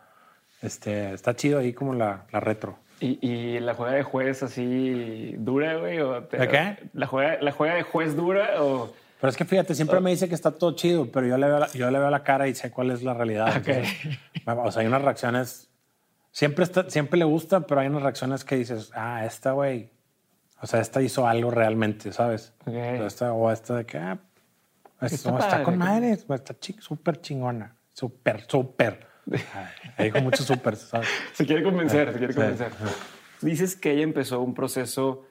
este, está chido ahí como la, la retro. ¿Y, ¿Y, la juega de juez así dura, güey? O ¿De qué? ¿La juega, ¿La juega de juez dura o...? Pero es que fíjate, siempre me dice que está todo chido, pero yo le veo la, yo le veo la cara y sé cuál es la realidad. o sea, hay unas reacciones... Siempre, está, siempre le gusta, pero hay unas reacciones que dices, ah, esta, güey... O sea, esta hizo algo realmente, ¿sabes? O, esta, o esta de que... Ah, está, está, con madre, está súper chingona. Súper, súper. Ahí con muchos supers, ¿sabes? Se quiere convencer, se quiere convencer. Dices que ella empezó un proceso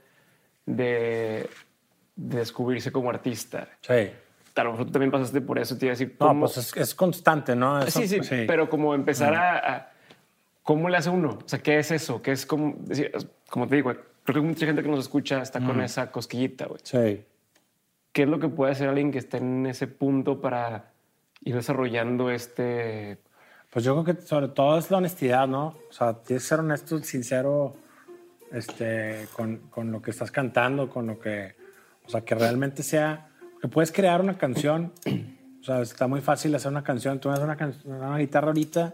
de, descubrirse como artista. Sí. A lo mejor tú también pasaste por eso, te iba a decir. No, pues es, constante, ¿no? sí, sí, pero como empezar a, ¿Cómo le hace uno? O sea, ¿qué es eso? ¿Qué es como, decir, como te digo, creo que mucha gente que nos escucha está con esa cosquillita, güey. Sí. ¿Qué es lo que puede hacer alguien que esté en ese punto para ir desarrollando este pues yo creo que sobre todo es la honestidad, ¿no? O sea, tienes que ser honesto, sincero este, con, con, lo que estás cantando, con lo que, o sea, que realmente sea, que puedes crear una canción, o sea, está muy fácil hacer una canción, tú me das una, una guitarra ahorita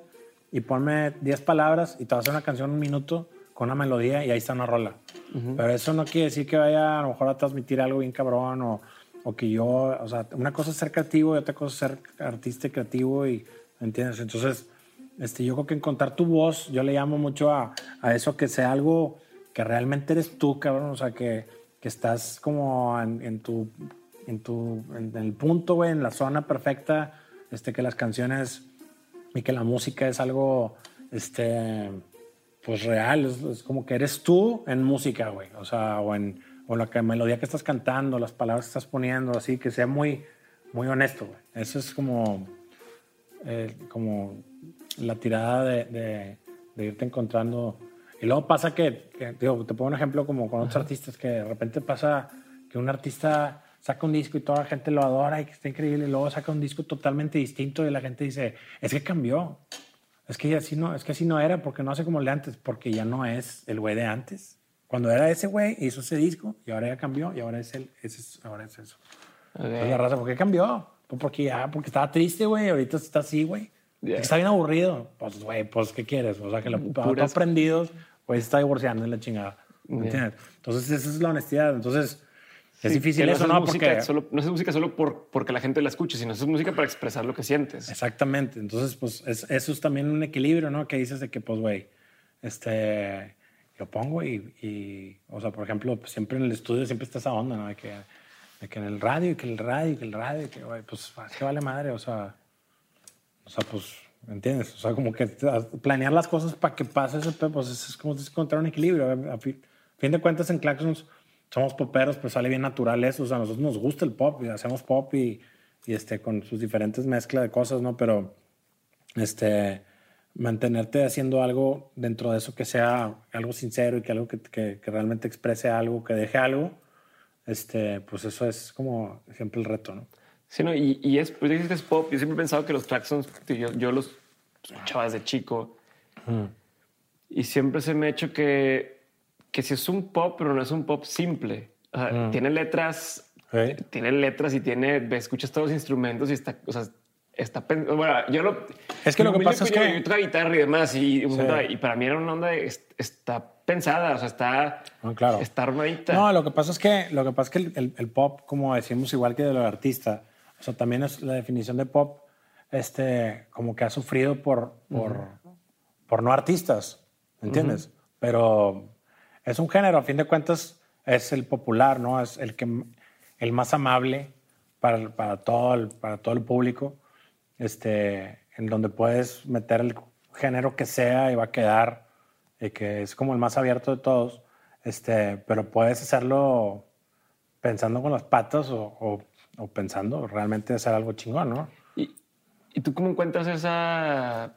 y ponme 10 palabras y te vas a hacer una canción un minuto con una melodía y ahí está una rola. Pero eso no quiere decir que vaya a lo mejor a transmitir algo bien cabrón o, o que yo, o sea, una cosa es ser creativo y otra cosa es ser artista y creativo y ¿entiendes? Entonces, este, yo creo que encontrar tu voz, yo le llamo mucho a, a eso, que sea algo que realmente eres tú, cabrón, o sea, que, que estás como en, en, tu, en, tu, en el punto, güey, en la zona perfecta, este, que las canciones y que la música es algo, este, pues real, es, como que eres tú en música, güey, o sea, o en o la melodía que estás cantando, las palabras que estás poniendo, así, que sea muy, muy honesto, güey. Eso es como eh, como la tirada de, de, irte encontrando. Y luego pasa que, digo, te pongo un ejemplo como con otros artistas, que de repente pasa que un artista saca un disco y toda la gente lo adora y que está increíble, y luego saca un disco totalmente distinto y la gente dice, es que cambió. Es que así no, es que así no era porque no hace como el de antes, porque ya no es el güey de antes. Cuando era ese güey, hizo ese disco y ahora ya cambió y ahora es él, ese ahora es eso. la raza, ¿por qué cambió? Pues porque ya, porque estaba triste, güey, ahorita está así, güey. Está bien aburrido. Pues, güey, pues, ¿qué quieres? O sea, que los Puras... aprendidos, güey, está divorciando en la chingada. ¿Entiendes? Entonces, esa es la honestidad. Entonces, es difícil eso, no, porque... Solo, no es música solo por, porque la gente la escuche, sino es música para expresar lo que sientes. Exactamente. Entonces, pues, es, eso es también un equilibrio, ¿no? Que dices de que, pues, güey, este, lo pongo y, y, o sea, por ejemplo, siempre en el estudio siempre está esa onda, ¿no? De que de que en el radio, y que el radio, y que el radio, y que, güey, pues, ¿qué vale madre? O sea, o sea, pues, ¿me entiendes? O sea, como que planear las cosas para que pase ese pues es como encontrar un equilibrio. A fin, fin de cuentas, en Claxons somos poperos, pues sale bien natural eso. O sea, a nosotros nos gusta el pop y hacemos pop y, y este, con sus diferentes mezclas de cosas, ¿no? Pero, este, mantenerte haciendo algo dentro de eso que sea algo sincero y que algo que, que, que realmente exprese algo, que deje algo, este, pues eso es como siempre el reto, ¿no? Sí, no, y, y es, pues dices que es pop. Yo siempre he pensado que los Claxons, yo, yo los escuchaba desde chico. Y siempre se me ha hecho que, que si es un pop, pero no es un pop simple. O sea, Tiene letras, tiene letras y tiene, escuchas todos los instrumentos y está, o sea, está bueno, yo lo es que lo que pasa es que yo toco guitarra y demás y, y, para mí era una onda de, está pensada, o sea, está no, claro. está armadita. No, lo que pasa es que lo que pasa es que el, el, pop, como decimos igual que de los artistas, o sea, también es la definición de pop, este, como que ha sufrido por por, por no artistas, ¿entiendes? Pero es un género, a fin de cuentas es el popular, ¿no? Es el que el más amable para, para todo el, para todo el público este, en donde puedes meter el género que sea y va a quedar, y que es como el más abierto de todos, este, pero puedes hacerlo pensando con las patas o, o, o pensando realmente hacer algo chingón, ¿no? ¿Y, ¿Y, tú cómo encuentras esa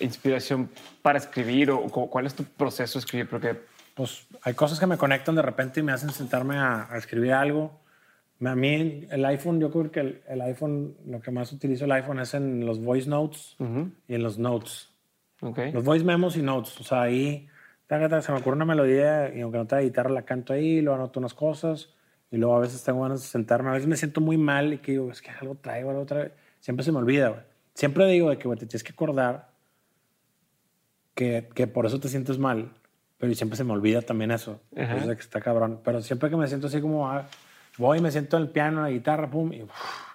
inspiración para escribir o cuál es tu proceso de escribir? Porque pues hay cosas que me conectan de repente y me hacen sentarme a, a escribir algo a mí el iPhone, yo creo que el, el, iPhone, lo que más utilizo el iPhone es en los voice notes y en los notes. Okay. Los voice memos y notes. O sea, ahí se me ocurre una melodía y aunque no tenga guitarra la canto ahí, luego anoto unas cosas y luego a veces tengo ganas de sentarme. A veces me siento muy mal y que digo, es que algo traigo, algo traigo. Siempre se me olvida, güey. Siempre digo de que, güey, te tienes que acordar que, que por eso te sientes mal, pero siempre se me olvida también eso. Entonces, que está cabrón. Pero siempre que me siento así como... Ah, voy, me siento en el piano, en la guitarra, pum, y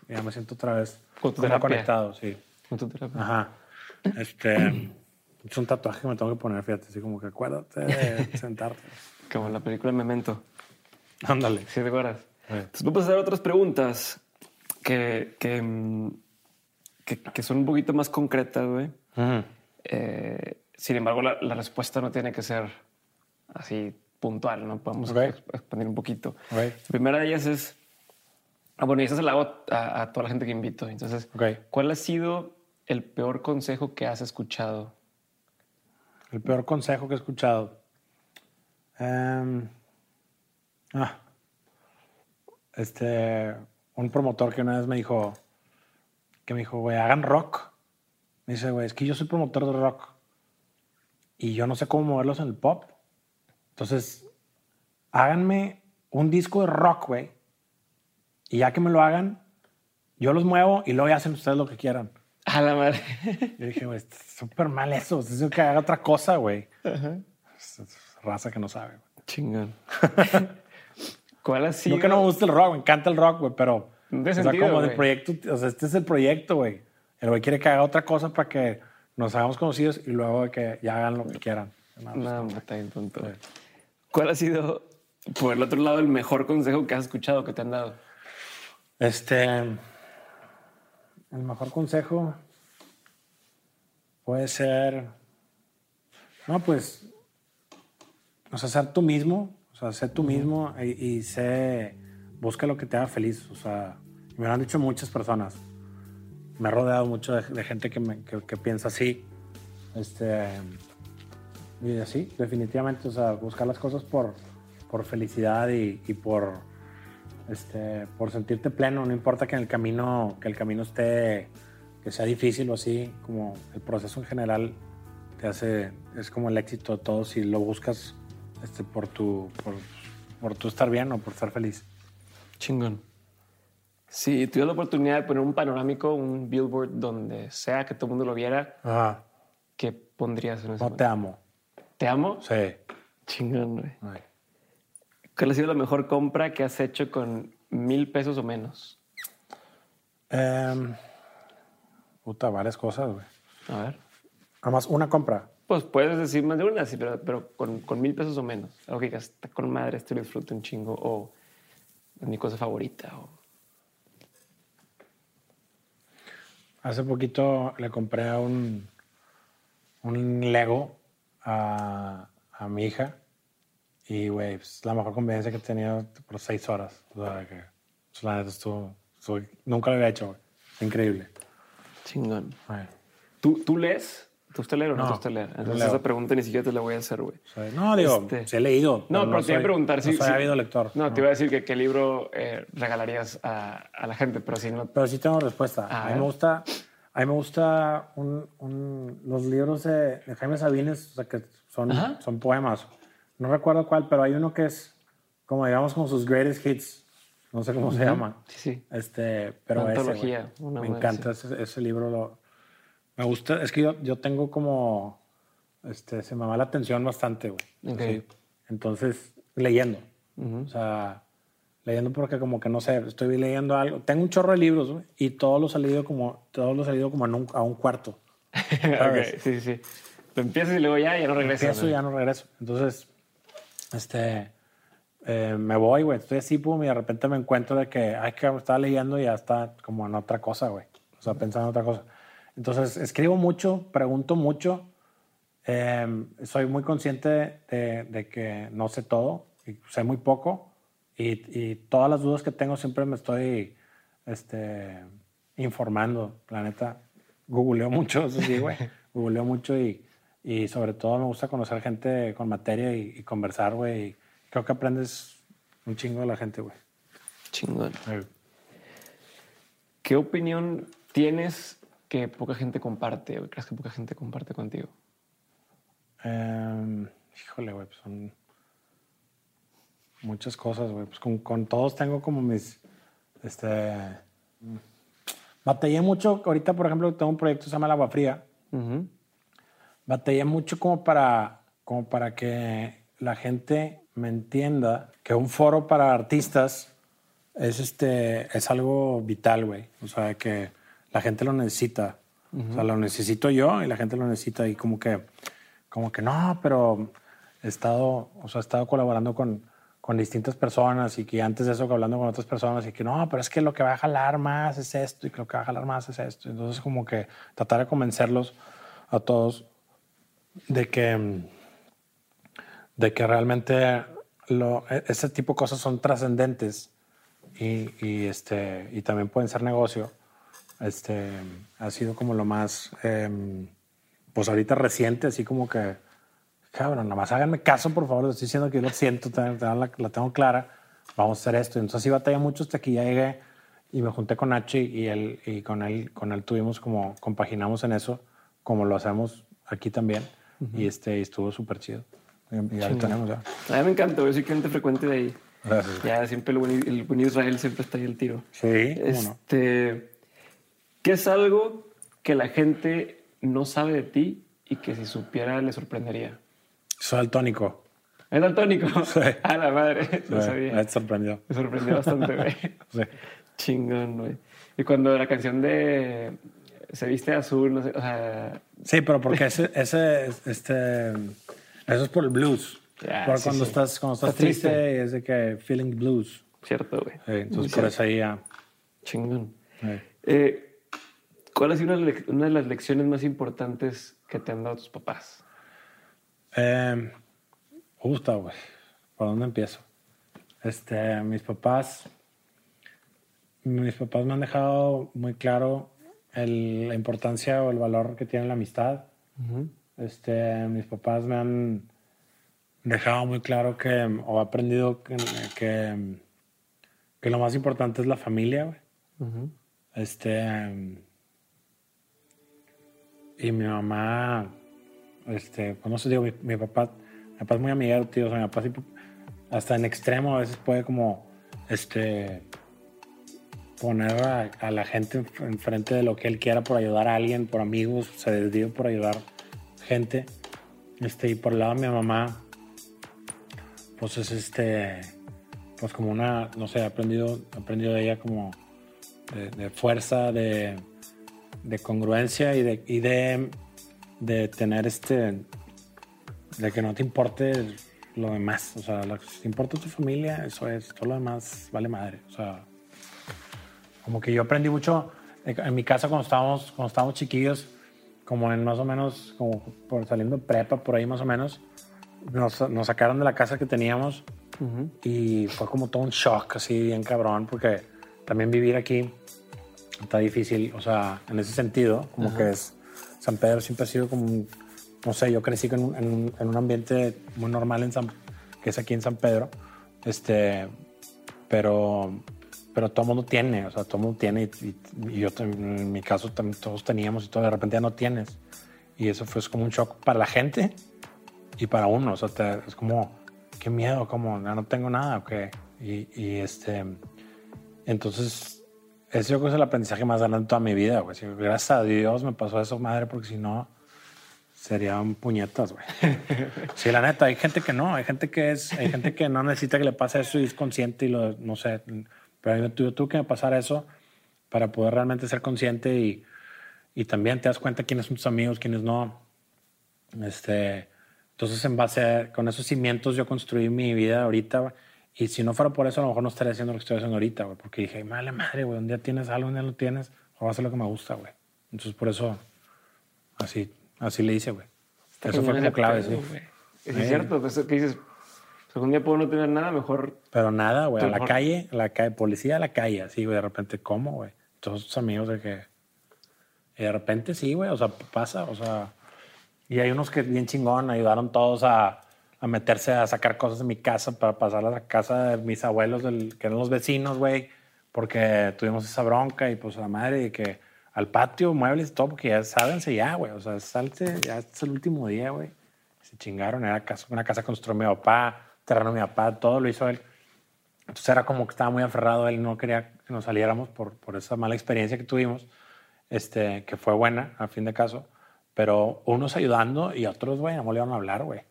ya me siento otra vez conectado, sí. Con tu terapia. Ajá. Este, es un tatuaje que me tengo que poner, fíjate, así como que acuérdate de sentarte. Como en la película Memento. Ándale. Sí, te acuerdas. Entonces, vamos a hacer otras preguntas que, que, que, que, son un poquito más concretas, güey. eh, sin embargo, la, la respuesta no tiene que ser así puntual, ¿no? Podemos okay. expandir un poquito. Okay. La primera de ellas es, ah, bueno, y esa se la hago a, a, toda la gente que invito. Entonces, okay. ¿cuál ha sido el peor consejo que has escuchado? El peor consejo que he escuchado. Um, ah, este, un promotor que una vez me dijo, que me dijo, güey, hagan rock. Me dice, güey, es que yo soy promotor de rock y yo no sé cómo moverlos en el pop. Entonces, háganme un disco de rock, güey. Y ya que me lo hagan, yo los muevo y luego ya hacen ustedes lo que quieran. A la madre. Yo dije, güey, súper mal eso. Es que haga otra cosa, güey. Raza que no sabe, güey. Chingón. ¿Cuál ha sido? No que no me gusta el rock, me encanta el rock, güey, pero. De o sea, sentido, como güey. del proyecto, o sea, este es el proyecto, güey. El güey quiere que haga otra cosa para que nos hagamos conocidos y luego que ya hagan lo que quieran. No, no está bien tonto. Sí. ¿Cuál ha sido, por el otro lado, el mejor consejo que has escuchado que te han dado? Este. El mejor consejo puede ser. No, pues. O sea, ser tú mismo. O sea, ser tú mismo y, y sé. Busca lo que te haga feliz. O sea, me lo han dicho muchas personas. Me he rodeado mucho de, de gente que, me, que, que piensa así. Este. Y así, definitivamente, o sea, buscar las cosas por, por felicidad y, y, por, este, por sentirte pleno, no importa que en el camino, que el camino esté, que sea difícil o así, como el proceso en general te hace, es como el éxito de todo si lo buscas este, por, tu, por, por tu estar bien o por estar feliz. Chingón. Si tuvieras la oportunidad de poner un panorámico, un billboard donde sea que todo el mundo lo viera, Ajá. ¿qué pondrías en ese No te amo. ¿Te amo? Sí. Chingón, güey. ¿Cuál ha sido la mejor compra que has hecho con mil pesos o menos? Um, puta, varias cosas, güey. A ver. Nada más una compra. Pues puedes decir más de una, sí, pero, pero con, con, mil pesos o menos. Algo que con madre, esto lo disfruto un chingo. O es mi cosa favorita. O... hace poquito le compré un, un Lego a, a mi hija y, güey, es la mejor convivencia que he tenido por seis horas. O sea, que pues, la neta estuvo, estuvo- nunca lo había hecho, güey. Increíble. Chingón. ¿Tú, ¿Tú lees? ¿Te gusta leer o no, No, te gusta leer? no Entonces leo. esa pregunta ni siquiera te la voy a hacer, güey. No, digo, Este- sí he leído. No, pero te iba soy- a preguntar no si... soy si- ávido lector. No, te iba a decir que qué libro eh, regalarías a, a la gente, pero si no... Pero sí tengo respuesta. A A, mí ver. me gusta, a mí me gusta un- un- los libros de, de Jaime Sabines, o sea, que son, Ajá. son poemas. No recuerdo cuál, pero hay uno que es como, digamos, como sus greatest hits. No sé cómo se llama. Sí, sí. Este, pero ese, una me encanta ese, ese libro. Lo, me gusta, es que yo, yo tengo como, este, se me va la atención bastante, güey. Ok. Sí. Entonces, leyendo. O sea, leyendo porque como que no sé, estoy leyendo algo. Tengo un chorro de libros, güey, y todos los he leído como, todos los he leído como un- a un cuarto. ok, sí, sí. Lo empiezas y luego ya, ya no regresas. Empiezo y ya no regreso. Entonces, este, eh, me voy, güey. Estoy así, pum, y de repente me encuentro de que, ay, que estaba leyendo y ya está como en otra cosa, güey. O sea, pensando en otra cosa. Entonces, escribo mucho, pregunto mucho. Eh, soy muy consciente de, de que no sé todo y sé muy poco. Y, y todas las dudas que tengo siempre me estoy este, informando. La neta, googleo mucho, eso sí, güey. googleo mucho y, y sobre todo me gusta conocer gente con materia y, y conversar, güey. Creo que aprendes un chingo de la gente, güey. Chingón. Eh, ¿Qué opinión tienes que poca gente comparte o crees que poca gente comparte contigo? Eh, híjole, güey, pues son muchas cosas, güey. Pues con, con todos tengo como mis, este, batallé mucho. Ahorita, por ejemplo, tengo un proyecto que se llama El Agua Fría. Batallé mucho como para, como para que la gente me entienda que un foro para artistas es, este, es algo vital, güey. O sea, que la gente lo necesita. O sea, lo necesito yo y la gente lo necesita. Y como que, como que no, pero he estado, o sea, he estado colaborando con, con distintas personas y que antes de eso hablando con otras personas y que no, pero es que lo que va a jalar más es esto y que lo que va a jalar más es esto. Entonces, como que tratar de convencerlos a todos de que, de que realmente lo, e- ese tipo de cosas son trascendentes y, y, este, y también pueden ser negocio. Este, ha sido como lo más, em, pues ahorita reciente, así como que, cabrón, nada más háganme caso, por favor, les estoy diciendo que yo lo siento, la, la tengo clara, vamos a hacer esto. Entonces sí batallé mucho hasta que ya llegué y me junté con Nachi y, él, y con, él, con él tuvimos como, compaginamos en eso, como lo hacemos aquí también, y este, y estuvo súper chido. Y, y ya lo tenemos ya. A mí me encanta, yo soy cliente frecuente de ahí. Gracias. Ya siempre el buen, el buen Israel siempre está ahí el tiro. Sí, cómo no. Este, ¿Qué es algo que la gente no sabe de ti y que si supiera le sorprendería? Soy daltónico. ¿Es daltónico? Sí. A la madre, no Sí, sabía. Me sorprendió. Me sorprendió bastante, güey. Sí. Chingón, güey. Y cuando la canción de Se viste azul, no sé, o sea, Sí, pero porque ese, ese, este, eso es por el blues. Sí, cuando estás, cuando estás triste. triste, es de que feeling blues. cierto, güey. Entonces Muy por cierto. eso ahí ya. Chingón. Eh, ¿Cuál ha sido una de las lecciones más importantes que te han dado tus papás? Eh, justo, güey. ¿Por dónde empiezo? Este, mis papás, mis papás me han dejado muy claro el- la importancia o el valor que tiene la amistad. Este, mis papás me han dejado muy claro que, o he aprendido que, que, que lo más importante es la familia, güey. Este. Y mi mamá, este, pues no digo, mi, papá, mi papá es muy amiguero, tío. O sea, mi papá sí, hasta en extremo a veces puede como, este, poner a, la gente en- enfrente de lo que él quiera por ayudar a alguien, por amigos, se desvive por ayudar gente. Este, y por el lado de mi mamá, pues es este, pues como una, no sé, he aprendido, he aprendido de ella como de, de fuerza, de, de congruencia y de, y de, de tener este, de que no te importe lo demás. O sea, lo que te importa tu familia, eso es, todo lo demás vale madre. O sea, como que yo aprendí mucho en mi casa cuando estábamos, cuando estábamos chiquillos, como en más o menos, como por saliendo prepa, por ahí más o menos, nos, nos sacaron de la casa que teníamos y fue como todo un shock, así bien cabrón, porque también vivir aquí está difícil, o sea, en ese sentido, como que es, San Pedro siempre ha sido como, un- no sé, yo crecí en un, en un- en un ambiente muy normal en San, que es aquí en San Pedro, este, pero, pero todo mundo tiene, o sea, todo mundo tiene y, y- y yo en mi caso también todos teníamos y todo, de repente ya no tienes. Y eso fue como un shock para la gente y para uno, o sea, te- es como, qué miedo, como, ya no tengo nada, ¿o qué? Y, y este, entonces, ese yo creo que es el aprendizaje más grande de toda mi vida, güey. Gracias a Dios me pasó eso, madre, porque si no, serían puñetas, güey. Sí, la neta, hay gente que no, hay gente que es, hay gente que no necesita que le pase eso y es consciente y lo, no sé, pero me tuvo, tuvo que pasar eso para poder realmente ser consciente y, y también te das cuenta quiénes son tus amigos, quiénes no. Este, entonces, en base a, con esos cimientos yo construí mi vida ahorita, güey. Y si no fuera por eso, a lo mejor no estaría haciendo lo que estoy haciendo ahorita, güey. Porque dije, madre, madre, güey, un día tienes algo, un día lo tienes, o vas a hacer lo que me gusta, güey. Entonces, por eso, así, así le hice, güey. Está Eso fue como clave, sí. Es cierto, pues que dices, pues, algún día puedo no tener nada, mejor Pero nada, güey, a la Mejor. calle, a la calle, policía a la calle, así, güey, de repente, ¿cómo, güey? Todos tus amigos de que... Y de repente sí, güey, o sea, pasa, o sea... Y hay unos que bien chingón, ayudaron todos a, a meterse a sacar cosas de mi casa para pasarlas a casa de mis abuelos, del, que eran los vecinos, güey, porque tuvimos esa bronca y pues la madre de que al patio, muebles todo, porque ya sábense ya, güey, o sea, salte, ya es el último día, güey. Se chingaron, era casa, una casa construyó mi papá, terreno mi papá, todo lo hizo él. Entonces era como que estaba muy aferrado, él no quería que nos saliéramos por, por esa mala experiencia que tuvimos, este, que fue buena, a fin de caso, pero unos ayudando y otros, güey, no iban a hablar, güey.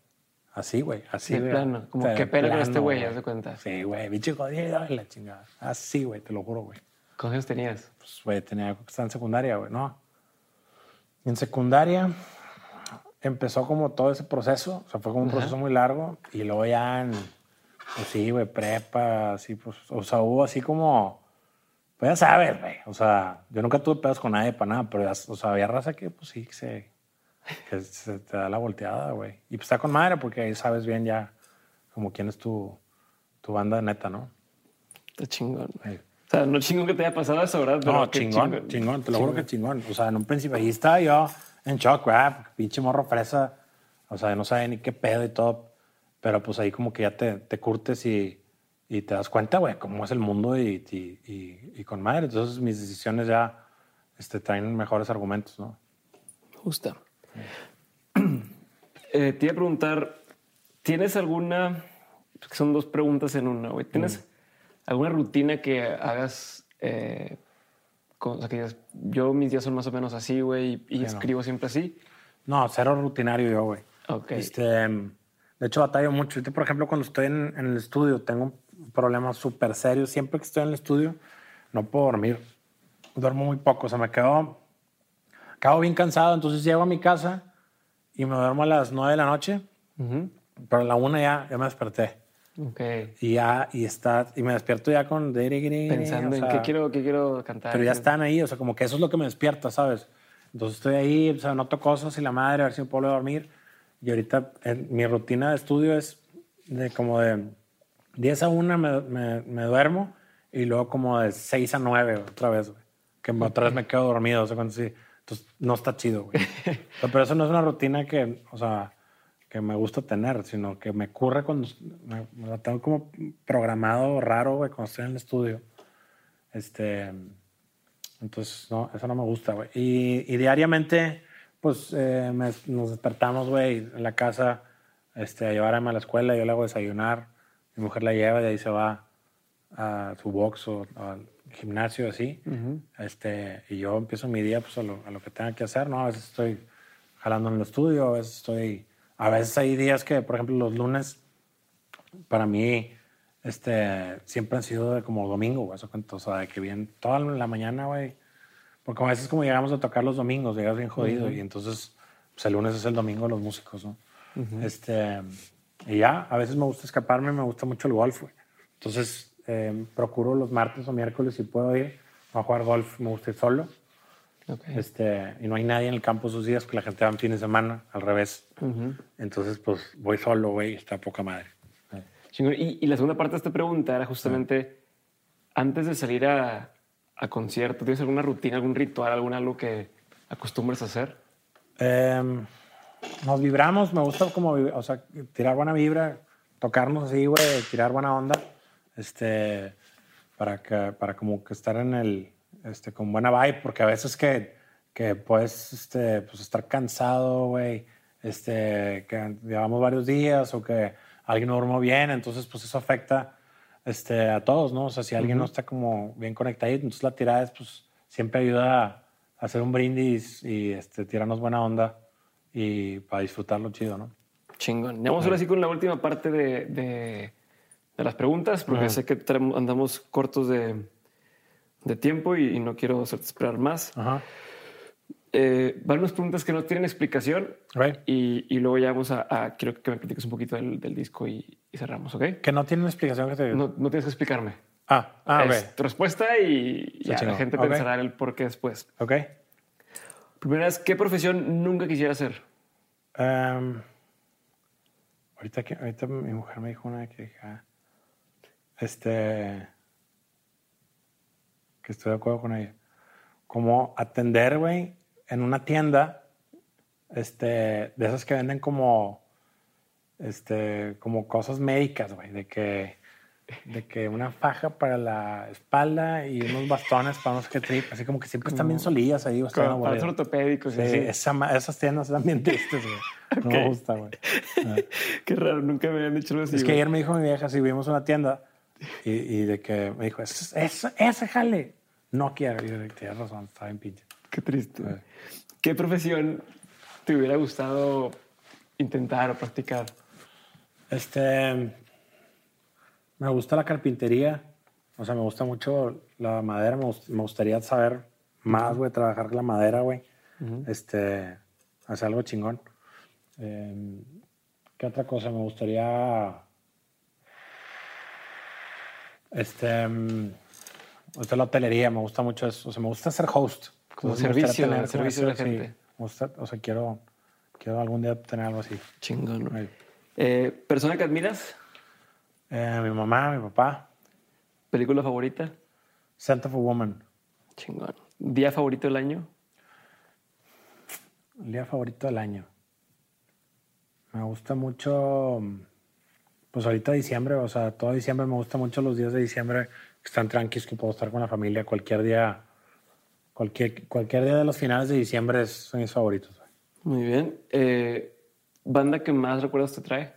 Así, güey, así. De güey. plano, como, pena con plano, este güey, haz de cuenta. Sí, güey, bicho jodido, la chingada. Así, güey, te lo juro, güey. ¿cuántos tenías? Pues, güey, tenía que estar en secundaria, güey, ¿no? En secundaria empezó como todo ese proceso, o sea, fue como un Ajá. proceso muy largo y luego ya en, pues sí, güey, prepa, así, pues, o sea, hubo así como, pues ya sabes, güey, o sea, yo nunca tuve pedos con nadie para nada, pero ya, o sea, había raza que, pues sí, que se, se te da la volteada, güey. Y pues está con madre porque ahí sabes bien ya como quién es tu, tu banda neta, ¿no? Está chingón, güey. O sea, no chingón que te haya pasado eso, ¿verdad? No, qué chingón, chingón, te lo juro que chingón. O sea, en un principio ahí estaba yo en shock, güey, porque pinche morro fresa. O sea, no sabe ni qué pedo y todo. Pero pues ahí como que ya te, te curtes y, y te das cuenta, güey, cómo es el mundo y, y, y- con madre. Entonces mis decisiones ya este, traen mejores argumentos, ¿no? Me gusta. Eh, te iba a preguntar, ¿tienes alguna, son dos preguntas en una, güey, ¿tienes alguna rutina que hagas, eh, con, o sea, que digas, yo mis días son más o menos así, güey, y no. escribo siempre así? No, cero rutinario yo, güey. Ok. Este, de hecho, batallo mucho. Por ejemplo, cuando estoy en, en el estudio, tengo un problema súper serio. Siempre que estoy en el estudio, no puedo dormir. Duermo muy poco. O sea, me quedo, acabo bien cansado. Entonces llego a mi casa y me duermo a las 9 de la noche. Ujú. Pero a la 1 ya, ya me desperté. Ok. Y ya, y está, y me despierto ya con... Pensando o en sea, qué quiero, qué quiero cantar. pero ya están ahí, o sea, como que eso es lo que me despierta, ¿sabes? Entonces estoy ahí, o sea, noto cosas y la madre, a ver si me puedo dormir. Y ahorita en- mi rutina de estudio es de como de 10 a 1 me, me, me duermo y luego como de 6 a 9 otra vez, güey. Que me- otra vez me quedo dormido, o sea, cuando sí. Entonces no está chido, güey. O sea, pero eso no es una rutina que, o sea, que me gusta tener, sino que me ocurre cuando me, me la tengo como programado raro, güey, cuando estoy en el estudio. Este, entonces, no, eso no me gusta, güey. Y, y diariamente, pues, eh, me- nos despertamos, güey, en la casa, este, a llevarme a la escuela, yo le hago desayunar, mi mujer la lleva y ahí se va a su box o al gimnasio, así. este, y yo empiezo mi día, pues, a lo, a lo que tenga que hacer, ¿no? A veces estoy jalando en el estudio, a veces estoy... A veces hay días que, por ejemplo, los lunes, para mí, este, siempre han sido de como domingo, güey, eso cuento, o sea, de que bien toda la mañana, güey, porque a veces como llegamos a tocar los domingos, llegas bien jodido y entonces, pues el lunes es el domingo de los músicos, ¿no? Este, y ya, a veces me gusta escaparme, me gusta mucho el golf, güey. Entonces, eh, procuro los martes o miércoles si puedo ir a jugar golf, me gusta ir solo. Ok. Este, y no hay nadie en el campo esos días, que la gente va en fin de semana, al revés. Ujú. Entonces, pues voy solo, güey, está poca madre. Chingón. Y, y la segunda parte de esta pregunta era justamente antes de salir a, a concierto, ¿tienes alguna rutina, algún ritual, algún algo que acostumbres a hacer? Em, nos vibramos, me gusta como, o sea, tirar buena vibra, tocarnos así, güey, tirar buena onda, este, para que, para como que estar en el, este, con buena vibe, porque a veces que, que puedes, este, pues estar cansado, güey, este, que llevamos varios días o que alguien no durmió bien, entonces pues eso afecta, este, a todos, ¿no? O sea, si alguien no está como bien conectado, entonces la tirada es, pues, siempre ayuda a hacer un brindis y, este, tirarnos buena onda y para disfrutarlo chido, ¿no? Chingón. Vamos ahora sí con la última parte de, de- de las preguntas, porque sé que andamos cortos de, de tiempo y, y no quiero hacerte esperar más. Ajá. Eh, van unas preguntas que no tienen explicación Right. y, y luego ya vamos a, a- Quiero que me platiques un poquito del, del disco y, y cerramos, ¿ok? Que no tiene una explicación que te... No, no tienes que explicarme. Ah, ah, Es ok. tu respuesta y ya la gente Ok. pensará el por qué después. Ok. Primera es, ¿qué profesión nunca quisiera hacer? Em, ahorita, que, ahorita mi mujer me dijo una que ah, este, que estoy de acuerdo con ella. Como atender, güey, en una tienda, este, de esas que venden como, este, como cosas médicas, güey, de que, de que una faja para la espalda y unos bastones para no sé qué trip, así como que siempre están bien solillas ahí, están Para ortopédicos Sí, así. esa esas tiendas están bien tristes, güey. No me gusta, güey. Qué raro, nunca me habían dicho algo así. Es que ayer me dijo mi vieja, si vimos una tienda y, y de que me dijo, ese, ese, ese jale, no quiero. Y yo, tienes razón, está bien pinche. Qué triste. Sí. ¿Qué profesión te hubiera gustado intentar o practicar? Este, me gusta la carpintería, o sea, me gusta mucho la madera, me, me gustaría saber más, güey, trabajar la madera, güey. Este, hacer algo chingón. Eh, ¿Qué otra cosa? Me gustaría, este, mm, me gusta la hotelería, me gusta mucho eso, o sea, me gusta ser host. Como servicio, servicio sí, gente. me gusta- o sea, quiero, quiero algún día tener algo así. Chingón. ¿no? Eh, ¿Persona que admiras? Eh, mi mamá, mi papá, ¿Película favorita? Scent of a Woman. Chingón. ¿Día favorito del año? El día favorito del año. Me gusta mucho, pues ahorita diciembre, o sea, todo diciembre me gusta mucho los días de diciembre que están tranquilos, que puedo estar con la familia cualquier día, cualquier, cualquier día de los finales de diciembre es- son mis favoritos. Muy bien. Eh, ¿Banda que más recuerdos te trae?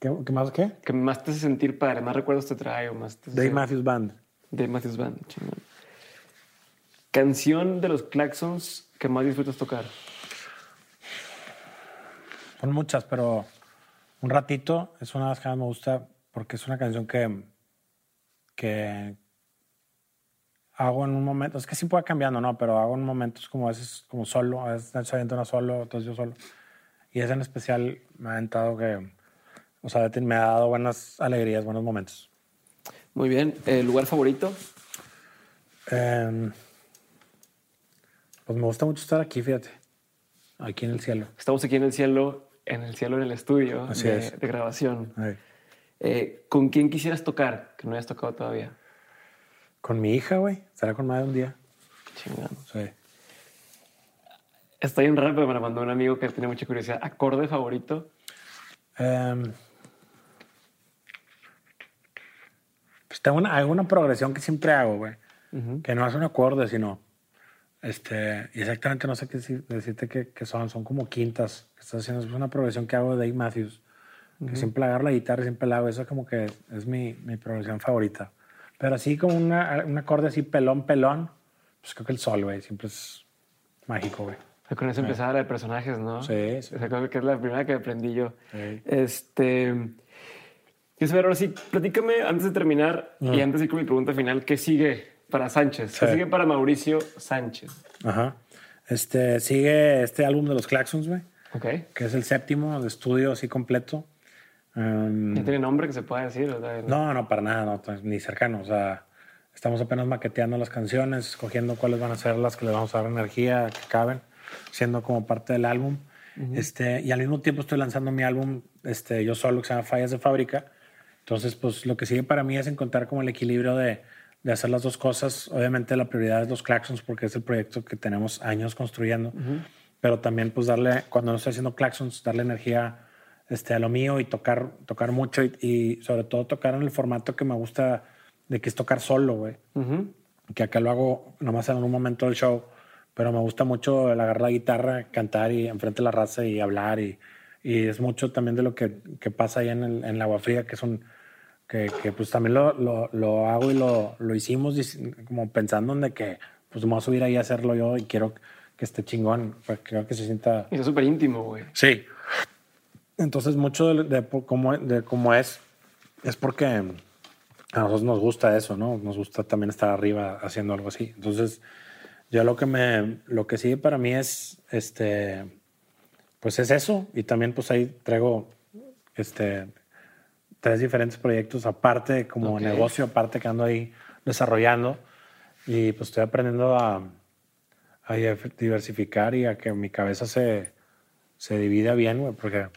¿Qué, qué más qué? ¿Que más te hace sentir padre? ¿Más recuerdos te trae o más te hace- Dave Matthews Band. Dave Matthews Band. Chingón. ¿Canción de los Claxons que más disfrutas tocar? Son muchas, pero un ratito es una de las que más me gusta porque es una canción que, que hago en un momento. Es que sí puede cambiando, ¿no? Pero hago en momentos como a veces como solo, a veces Nacho avienta una solo, entonces yo solo. Y esa en especial me ha aventado que, o sea, me ha dado buenas alegrías, buenos momentos. Muy bien. ¿El lugar favorito? Eh, pues me gusta mucho estar aquí, fíjate, aquí en el cielo. Estamos aquí en el cielo, en el cielo en el estudio de, es. de grabación. Eh, ¿Con quién quisieras tocar que no hayas tocado todavía? Con mi hija, güey, estará con madre un día. Chingón. Sí. Está bien raro, pero me la mandó un amigo que tiene mucha curiosidad. ¿Acorde favorito? Em, pues tengo una, hay una progresión que siempre hago, güey. Que no es un acorde, sino. Este, y exactamente no sé qué decir- decirte que, que son. Son como quintas que estás haciendo. Es una progresión que hago de Dave Matthews. Que siempre agarro la guitarra y siempre la hago. Eso como que es mi, mi progresión favorita. Pero así como una, un acorde así pelón, pelón, pues creo que el sol, güey. Siempre es mágico, güey. Con eso empezaba la de personajes, ¿no? Sí, sí. Cosa que es la primera que aprendí yo. Sí. Este. Quiero saber ahora sí, platícame antes de terminar y antes de ir con mi pregunta final, ¿qué sigue para Sánchez? ¿Qué Sí. sigue para Mauricio Sánchez? Ajá. Este, sigue este álbum de los Claxons, güey. Ok. que es el séptimo de estudio así completo. Um, ¿Ya tiene nombre que se pueda decir? no, no, para nada, no, pues, ni cercano. O sea, Estamos apenas maqueteando las canciones, escogiendo cuáles van a ser las que le vamos a dar energía, que caben, siendo como parte del álbum. este, y al mismo tiempo estoy lanzando mi álbum este, yo solo, que se llama Fallas de Fábrica. Entonces, pues lo que sigue para mí es encontrar como el equilibrio de, de hacer las dos cosas. Obviamente la prioridad es los Claxons porque es el proyecto que tenemos años construyendo, pero también pues darle, cuando no estoy haciendo Claxons, darle energía este, a lo mío y tocar, tocar mucho y, y sobre todo tocar en el formato que me gusta de que es tocar solo, güey. Que acá lo hago nomás en un momento del show, pero me gusta mucho el agarrar la guitarra, cantar y enfrente de la raza y hablar y, y es mucho también de lo que, que pasa ahí en, el, en la agua fría, que es un que, que pues también lo, lo, lo, hago y lo, lo hicimos como pensando en de que pues me voy a subir ahí a hahacerlo yo y quiero que esté chingón, pues, creo que se sienta... Y es súper íntimo, güey. Sí. Entonces mucho de, de, cómo, de cómo es, es porque a nosotros nos gusta eso, ¿no? Nos gusta también estar arriba haciendo algo así. Entonces, yo lo que me, lo que sigue para mí es, este, pues es eso. Y también pues ahí traigo, este, tres diferentes proyectos aparte como Ok. negocio, aparte que ando ahí desarrollando. Y pues estoy aprendiendo a, a diversificar y a que mi cabeza se, se divida bien, güey, porque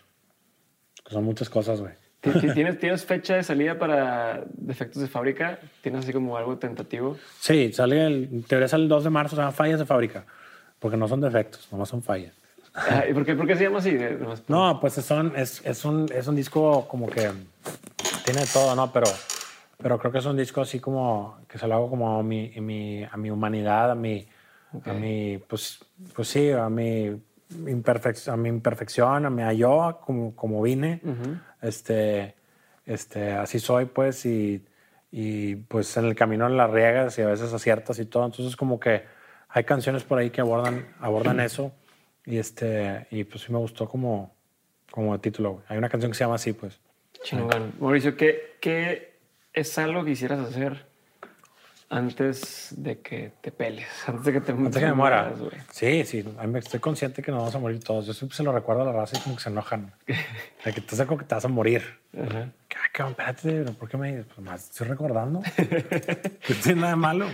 son muchas cosas, güey. ¿Ti- ti- ¿Tienes, ¿Tienes fecha de salida para defectos de fábrica? ¿Tienes así como algo tentativo? Sí, sale el, en teoría sale el 2 de marzo, se llama fallas de fábrica, porque no son defectos, nomás son fallas. Ah, ¿y por, qué, por qué se llama así? Por- No, pues son, es, es, un, es un disco como que tiene todo, ¿no? Pero, pero creo que es un disco así como que se lo hago como a mi, a mi, a mi humanidad, a mi, a mi, pues, pues sí, a mi, imperfec- a mi imperfección, a mi a yo, como, como vine. este, este, así soy, pues, y, y pues en el camino las riegas y a veces aciertas y todo. Entonces, como que hay canciones por ahí que abordan, abordan eso. Y este, y pues sí me gustó como, como título. güey. Hay una canción que se llama así, pues. Chingón. Mauricio, ¿qué, ¿qué es algo que quisieras hacer antes de que te peles? Antes de que te Antes que me muera. mueras, güey? Sí, sí. Estoy consciente que nos vamos a morir todos. Yo siempre se lo recuerdo a la raza y como que se enojan. De que te saco que te vas a morir. Ajá. ¿Qué, qué, espérate, ¿por qué me dices? Pues más estoy recordando. no tiene nada de malo.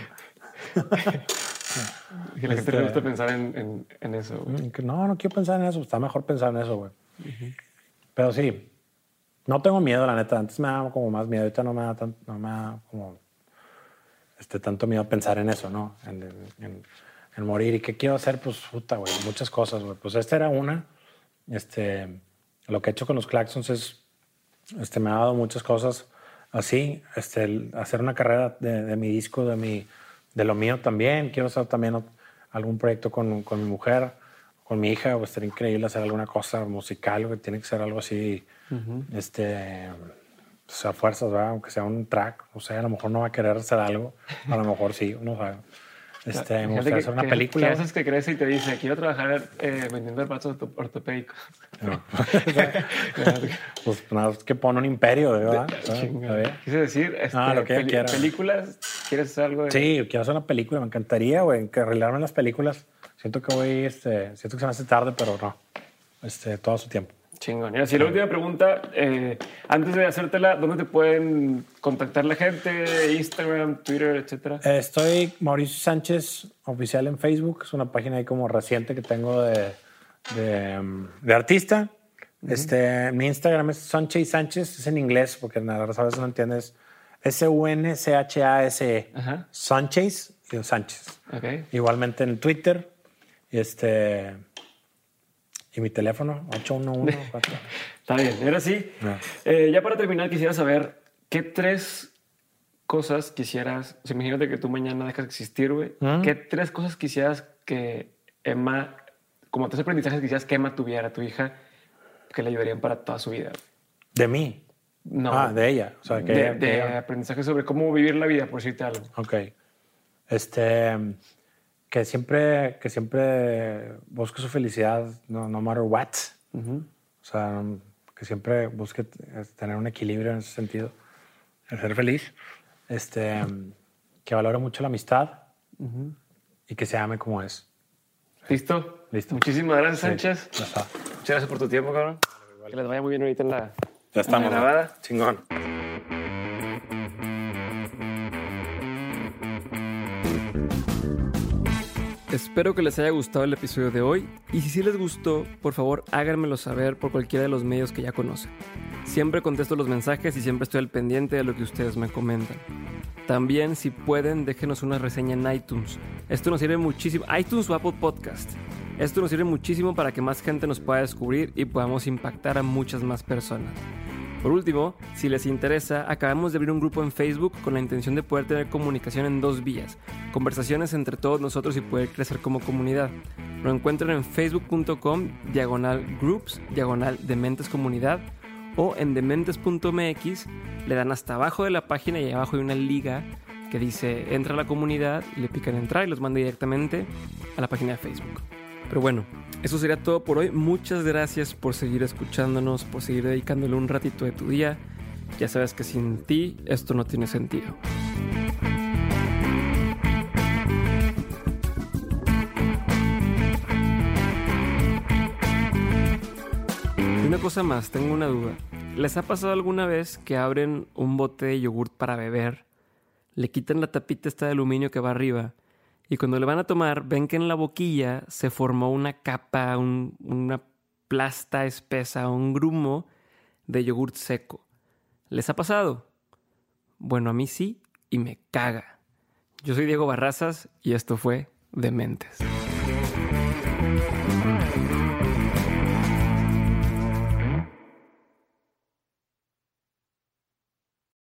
Que la gente Este- le gusta pensar en, en, en eso, güey. No, no quiero pensar en eso. Está mejor pensar en eso, güey. Pero sí, no tengo miedo, la neta. Antes me daba como más miedo. Ahorita no me da, tan- no me da como este, tanto miedo pensar en eso, ¿no? En, en- en morir. ¿Y qué quiero hacer? Pues, puta, güey. Muchas cosas, güey. Pues esta era una. Este, lo que he hecho con los Claxons es, este, me ha dado muchas cosas así. Este, el hacer una carrera de, de mi disco, de, mi, de lo mío también. Quiero hacer también algún proyecto con, con mi mujer, con mi hija. Pues estaría increíble hacer alguna cosa musical, güey. Tiene que ser algo así, este, pues a fuerzas, ¿verdad? Aunque sea un track. O sea, a lo mejor no va a querer hacer algo. A lo mejor sí, uno sabe. Este, me gustaría hacer una que- película. Que haces que crece y te dice, quiero trabajar eh, vendiendo orto- ortopédicos. No. pues nada, es que pone un imperio, ¿verdad? ¿Sabes? Quise decir, este, Ah, lo que ella quiera. películas, ¿quieres hacer algo de...? Sí, quiero hacer una película, me encantaría, güey, que arreglarme las películas. Siento que voy, este, siento que se me hace tarde, pero no. Este, todo su tiempo. Chingón. Y así la última pregunta, eh, antes de hacértela, ¿dónde te pueden contactar la gente? Instagram, Twitter, etcétera. Eh, Estoy Mauricio Sánchez oficial en Facebook, es una página ahí como reciente que tengo de, de, de artista. Este, mi Instagram es Sánchez Sánchez, es en inglés porque nada, a veces no entiendes. S-U-N-C-H-A-S-E. Ajá. Sánchez y Sánchez. Ok. Igualmente en Twitter. Y este. Y mi teléfono, 811. Está bien. Ahora sí, Ya. eh, ya para terminar, quisiera saber qué tres cosas quisieras, o sea, imagínate que tú mañana dejas de existir, güey. ¿Mm? ¿Qué tres cosas quisieras que Emma, como tres aprendizajes quisieras que Emma tuviera, tu hija, que le ayudarían para toda su vida? De mí. No. Ah, de ella. O sea, que, de, ella- de que ella- aprendizaje sobre cómo vivir la vida, por decirte algo. Ok. Este. Que siempre, que siempre busque su felicidad, no, no matter what. O sea, que siempre busque eh, tener un equilibrio en ese sentido, el ser feliz. Este, que valore mucho la amistad y que se ame como es. ¿Listo? Listo. Muchísimas gracias, Sí, Sánchez. ya está. Muchas gracias por tu tiempo, cabrón. Que les vaya muy bien ahorita en la, Ya en la grabada. Chingón. Espero que les haya gustado el episodio de hoy y si sí les gustó, por favor háganmelo saber por cualquiera de los medios que ya conocen. Siempre contesto los mensajes y siempre estoy al pendiente de lo que ustedes me comentan. También, si pueden, déjenos una reseña en iTunes. Esto nos sirve muchísimo. iTunes o Apple Podcast. Esto nos sirve muchísimo para que más gente nos pueda descubrir y podamos impactar a muchas más personas. Por último, si les interesa, acabamos de abrir un grupo en Facebook con la intención de poder tener comunicación en dos vías, conversaciones entre todos nosotros y poder crecer como comunidad. Lo encuentran en facebook.com diagonal groups, diagonal dementes comunidad o en dementes.mx le dan hasta abajo de la página y abajo hay una liga que dice entra a la comunidad le pican entrar y los manda directamente a la página de Facebook. Pero bueno, eso sería todo por hoy. Muchas gracias por seguir escuchándonos, por seguir dedicándole un ratito de tu día. Ya sabes que sin ti esto no tiene sentido. Una cosa más, tengo una duda. ¿Les ha pasado alguna vez que abren un bote de yogurt para beber, le quitan la tapita esta de aluminio que va arriba y cuando le van a tomar ven que en la boquilla se formó una capa, una plasta espesa, un grumo de yogurt seco? ¿Les ha pasado? Bueno, a mí sí y me caga. Yo soy Diego Barrazas y esto fue Dementes.